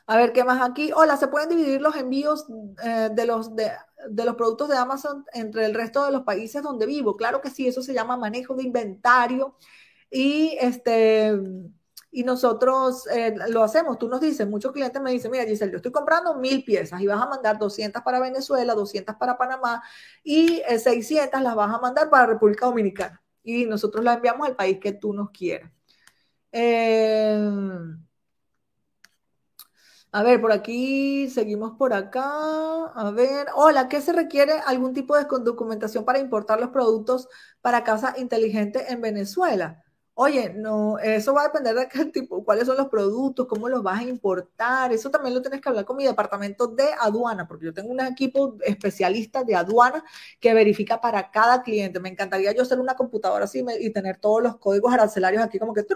A ver, ¿qué más aquí? Hola, ¿se pueden dividir los envíos eh, de, los, de, los productos de Amazon entre el resto de los países donde vivo? Claro que sí, eso se llama manejo de inventario. Y este y nosotros eh, lo hacemos. Tú nos dices, muchos clientes me dicen, mira, Giselle, yo estoy comprando mil piezas y vas a mandar 200 para Venezuela, 200 para Panamá y 600 eh, las vas a mandar para República Dominicana y nosotros la enviamos al país que tú nos quieras. Eh, a ver, por aquí, seguimos por acá. A ver, hola, ¿qué se requiere algún tipo de documentación para importar los productos para casa inteligente en Venezuela? Oye, no, eso va a depender de qué tipo, cuáles son los productos, cómo los vas a importar. Eso también lo tienes que hablar con mi departamento de aduana, porque yo tengo un equipo especialista de aduana que verifica para cada cliente. Me encantaría yo ser una computadora así y tener todos los códigos arancelarios aquí como que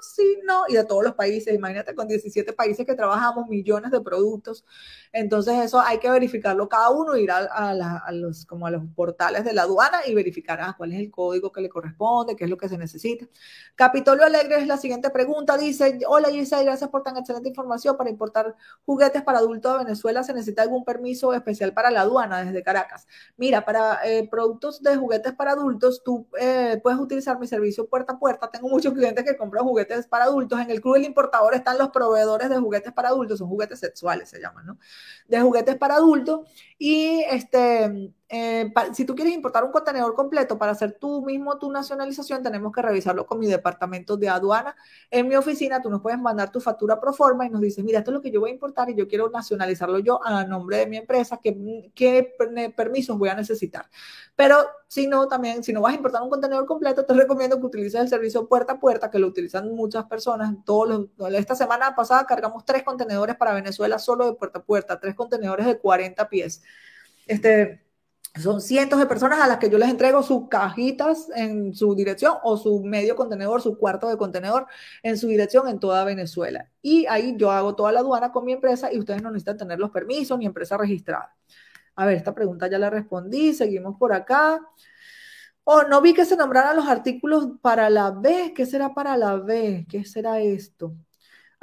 sí, no, y de todos los países. Imagínate con 17 países que trabajamos, millones de productos. Entonces eso hay que verificarlo cada uno, ir a, los, como a los portales de la aduana y verificar ah, cuál es el código que le corresponde, qué es lo que se necesita. Capitolio Alegre es la siguiente pregunta. Dice, hola Gisela, gracias por tan excelente información. Para importar juguetes para adultos a Venezuela, ¿se necesita algún permiso especial para la aduana desde Caracas? Mira, para eh, productos de juguetes para adultos, tú eh, puedes utilizar mi servicio puerta a puerta. Tengo muchos clientes que compran juguetes para adultos. En el club del importador están los proveedores de juguetes para adultos, son juguetes sexuales, se llaman, ¿no? De juguetes para adultos. Y este, eh, si tú quieres importar un contenedor completo para hacer tú mismo tu nacionalización, tenemos que revisarlo con mi departamento de aduana. En mi oficina, tú nos puedes mandar tu factura pro forma y nos dices, mira, esto es lo que yo voy a importar y yo quiero nacionalizarlo yo a nombre de mi empresa, ¿qué, qué permisos voy a necesitar? Pero si no, también, si no vas a importar un contenedor completo, te recomiendo que utilices el servicio puerta a puerta, que lo utilizan muchas personas. Todos esta semana pasada cargamos tres contenedores para Venezuela solo de puerta a puerta, tres contenedores de 40 pies. Este, son cientos de personas a las que yo les entrego sus cajitas en su dirección o su medio contenedor, su cuarto de contenedor en su dirección en toda Venezuela. Y ahí yo hago toda la aduana con mi empresa y ustedes no necesitan tener los permisos ni empresa registrada. A ver, esta pregunta ya la respondí, seguimos por acá. Oh, no vi que se nombraran los artículos para la B. ¿Qué será para la B? ¿Qué será esto?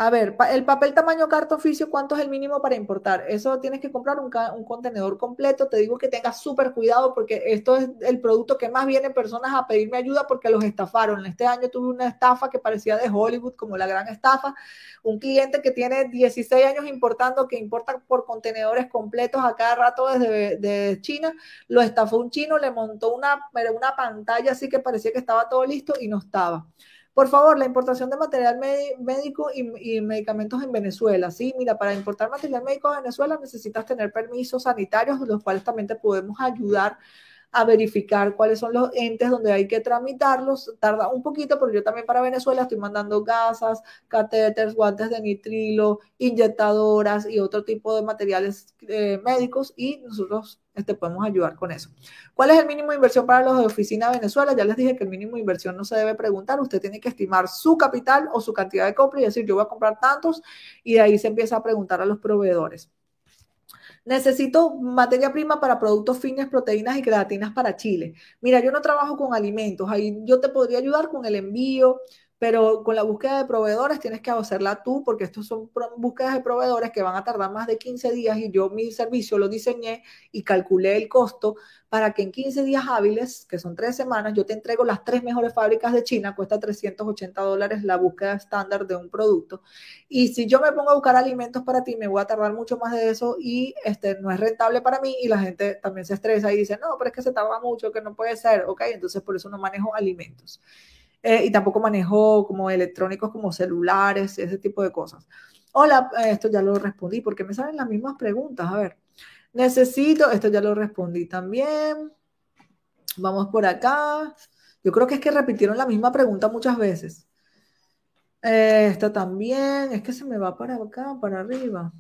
A ver, el papel tamaño carta oficio, ¿cuánto es el mínimo para importar? Eso tienes que comprar un, contenedor completo. Te digo que tengas súper cuidado porque esto es el producto que más vienen personas a pedirme ayuda porque los estafaron. Este año tuve una estafa que parecía de Hollywood, como la gran estafa. Un cliente que tiene 16 años importando, que importa por contenedores completos a cada rato desde de China, lo estafó un chino, le montó una pantalla así que parecía que estaba todo listo y no estaba. Por favor, la importación de material médico y, medicamentos en Venezuela. Sí, mira, para importar material médico a Venezuela necesitas tener permisos sanitarios, los cuales también te podemos ayudar a verificar cuáles son los entes donde hay que tramitarlos. Tarda un poquito, pero yo también para Venezuela estoy mandando gasas, catéteres, guantes de nitrilo, inyectadoras y otro tipo de materiales eh, médicos y nosotros este, podemos ayudar con eso. ¿Cuál es el mínimo de inversión para los de oficina Venezuela? Ya les dije que el mínimo de inversión no se debe preguntar. Usted tiene que estimar su capital o su cantidad de compra y decir, yo voy a comprar tantos y de ahí se empieza a preguntar a los proveedores. Necesito materia prima para productos fines, proteínas y creatinas para Chile. Mira, yo no trabajo con alimentos, ahí yo te podría ayudar con el envío, pero con la búsqueda de proveedores tienes que hacerla tú porque estos son búsquedas de proveedores que van a tardar más de 15 días y yo mi servicio lo diseñé y calculé el costo para que en 15 días hábiles, que son tres semanas, yo te entrego las tres mejores fábricas de China, cuesta 380 dólares la búsqueda estándar de un producto. Y si yo me pongo a buscar alimentos para ti, me voy a tardar mucho más de eso y este, no es rentable para mí y la gente también se estresa y dice, no, pero es que se tarda mucho, que no puede ser, ok, entonces por eso no manejo alimentos. Eh, y tampoco manejo como electrónicos como celulares, ese tipo de cosas. Hola, eh, esto ya lo respondí, porque me salen las mismas preguntas. A ver, necesito, esto ya lo respondí también. Vamos por acá. Yo creo que es que repitieron la misma pregunta muchas veces. Eh, esta también, es que se me va para acá, para arriba.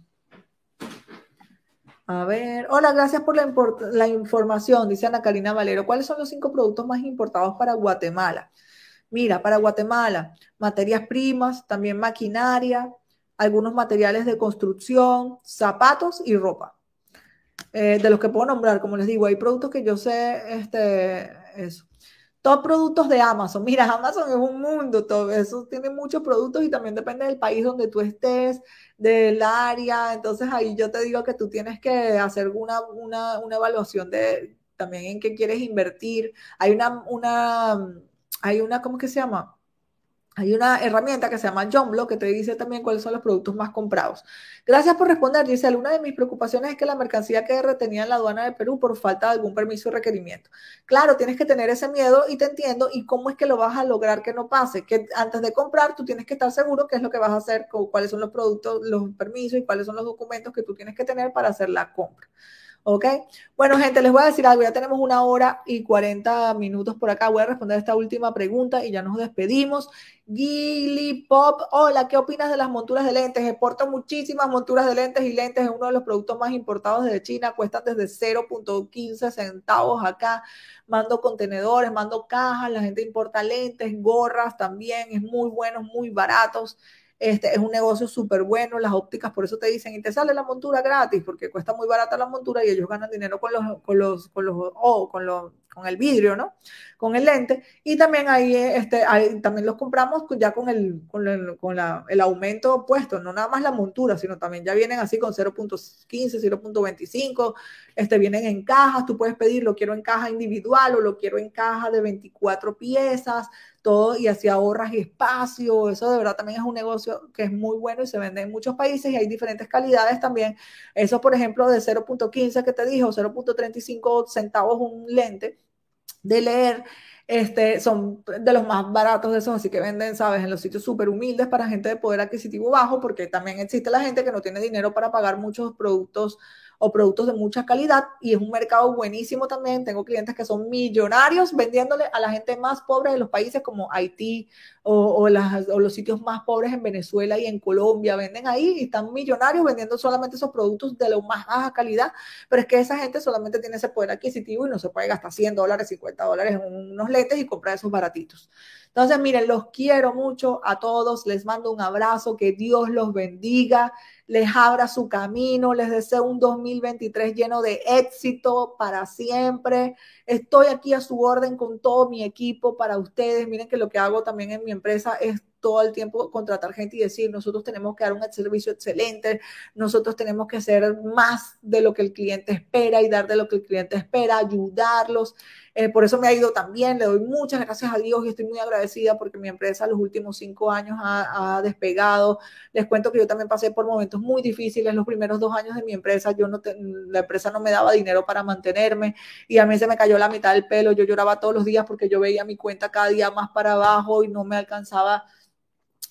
A ver, hola, gracias por la, la información, dice Ana Karina Valero. ¿Cuáles son los cinco productos más importados para Guatemala? Mira, para Guatemala, materias primas, también maquinaria, algunos materiales de construcción, zapatos y ropa. Eh, de los que puedo nombrar, como les digo, hay productos que yo sé, este, eso. Top productos de Amazon. Mira, Amazon es un mundo, todo eso tiene muchos productos y también depende del país donde tú estés, del área. Entonces ahí yo te digo que tú tienes que hacer una, una, una evaluación de también en qué quieres invertir. Hay una, una hay una, ¿cómo que se llama? Hay una herramienta que se llama Johnblock que te dice también cuáles son los productos más comprados. Gracias por responder, Giselle. Una de mis preocupaciones es que la mercancía quede retenida en la aduana de Perú por falta de algún permiso o requerimiento. Claro, tienes que tener ese miedo y te entiendo. ¿Y cómo es que lo vas a lograr que no pase? Que antes de comprar, tú tienes que estar seguro qué es lo que vas a hacer, cuáles son los productos, los permisos y cuáles son los documentos que tú tienes que tener para hacer la compra. ¿Ok? Bueno, gente, les voy a decir algo. Ya tenemos una hora y 40 minutos por acá. Voy a responder esta última pregunta y ya nos despedimos. Gilly Pop, hola, ¿qué opinas de las monturas de lentes? Exporto muchísimas monturas de lentes y lentes es uno de los productos más importados desde China. Cuestan desde 0.15 centavos acá. Mando contenedores, mando cajas, la gente importa lentes, gorras también, es muy buenos, muy baratos. Este, es un negocio súper bueno, las ópticas por eso te dicen, y te sale la montura gratis, porque cuesta muy barata la montura y ellos ganan dinero con los, con los, con los, oh, con los, con el vidrio, ¿no? Con el lente. Y también ahí, este, también los compramos ya con el, con, el, con la, el aumento puesto, no nada más la montura, sino también ya vienen así con 0.15, 0.25, este, vienen en cajas, tú puedes pedir, lo quiero en caja individual o lo quiero en caja de 24 piezas, todo, y así ahorras espacio, eso de verdad también es un negocio que es muy bueno y se vende en muchos países y hay diferentes calidades también. Eso, por ejemplo, de 0.15 que te dijo, 0.35 centavos un lente, de leer, este, son de los más baratos de esos, así que venden, sabes, en los sitios súper humildes para gente de poder adquisitivo bajo, porque también existe la gente que no tiene dinero para pagar muchos productos o productos de mucha calidad y es un mercado buenísimo también. Tengo clientes que son millonarios vendiéndole a la gente más pobre de los países como Haití o, las, o los sitios más pobres en Venezuela y en Colombia. Venden ahí y están millonarios vendiendo solamente esos productos de la más baja calidad, pero es que esa gente solamente tiene ese poder adquisitivo y no se puede gastar 100 dólares, 50 dólares en unos lentes y comprar esos baratitos. Entonces, miren, los quiero mucho a todos, les mando un abrazo, que Dios los bendiga, les abra su camino, les deseo un 2023 lleno de éxito para siempre. Estoy aquí a su orden con todo mi equipo para ustedes. Miren que lo que hago también en mi empresa es todo el tiempo contratar gente y decir, nosotros tenemos que dar un servicio excelente, nosotros tenemos que hacer más de lo que el cliente espera y dar de lo que el cliente espera, ayudarlos. Eh, por eso me ha ido también, le doy muchas gracias a Dios y estoy muy agradecida porque mi empresa los últimos cinco años ha, despegado. Les cuento que yo también pasé por momentos muy difíciles. Los primeros dos años de mi empresa, yo no la empresa no me daba dinero para mantenerme y a mí se me cayó la mitad del pelo. Yo lloraba todos los días porque yo veía mi cuenta cada día más para abajo y no me alcanzaba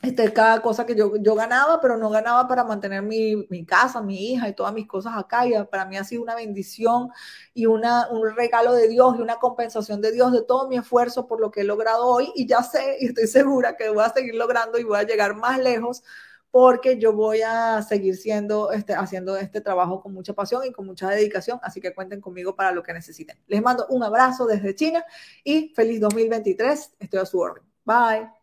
este, cada cosa que yo, yo ganaba, pero no ganaba para mantener mi, mi, casa, mi hija y todas mis cosas acá. Y para mí ha sido una bendición y una, un regalo de Dios y una compensación de Dios de todo mi esfuerzo por lo que he logrado hoy. Y ya sé y estoy segura que voy a seguir logrando y voy a llegar más lejos porque yo voy a seguir siendo, este, haciendo este trabajo con mucha pasión y con mucha dedicación, así que cuenten conmigo para lo que necesiten. Les mando un abrazo desde China y feliz 2023. Estoy a su orden. Bye.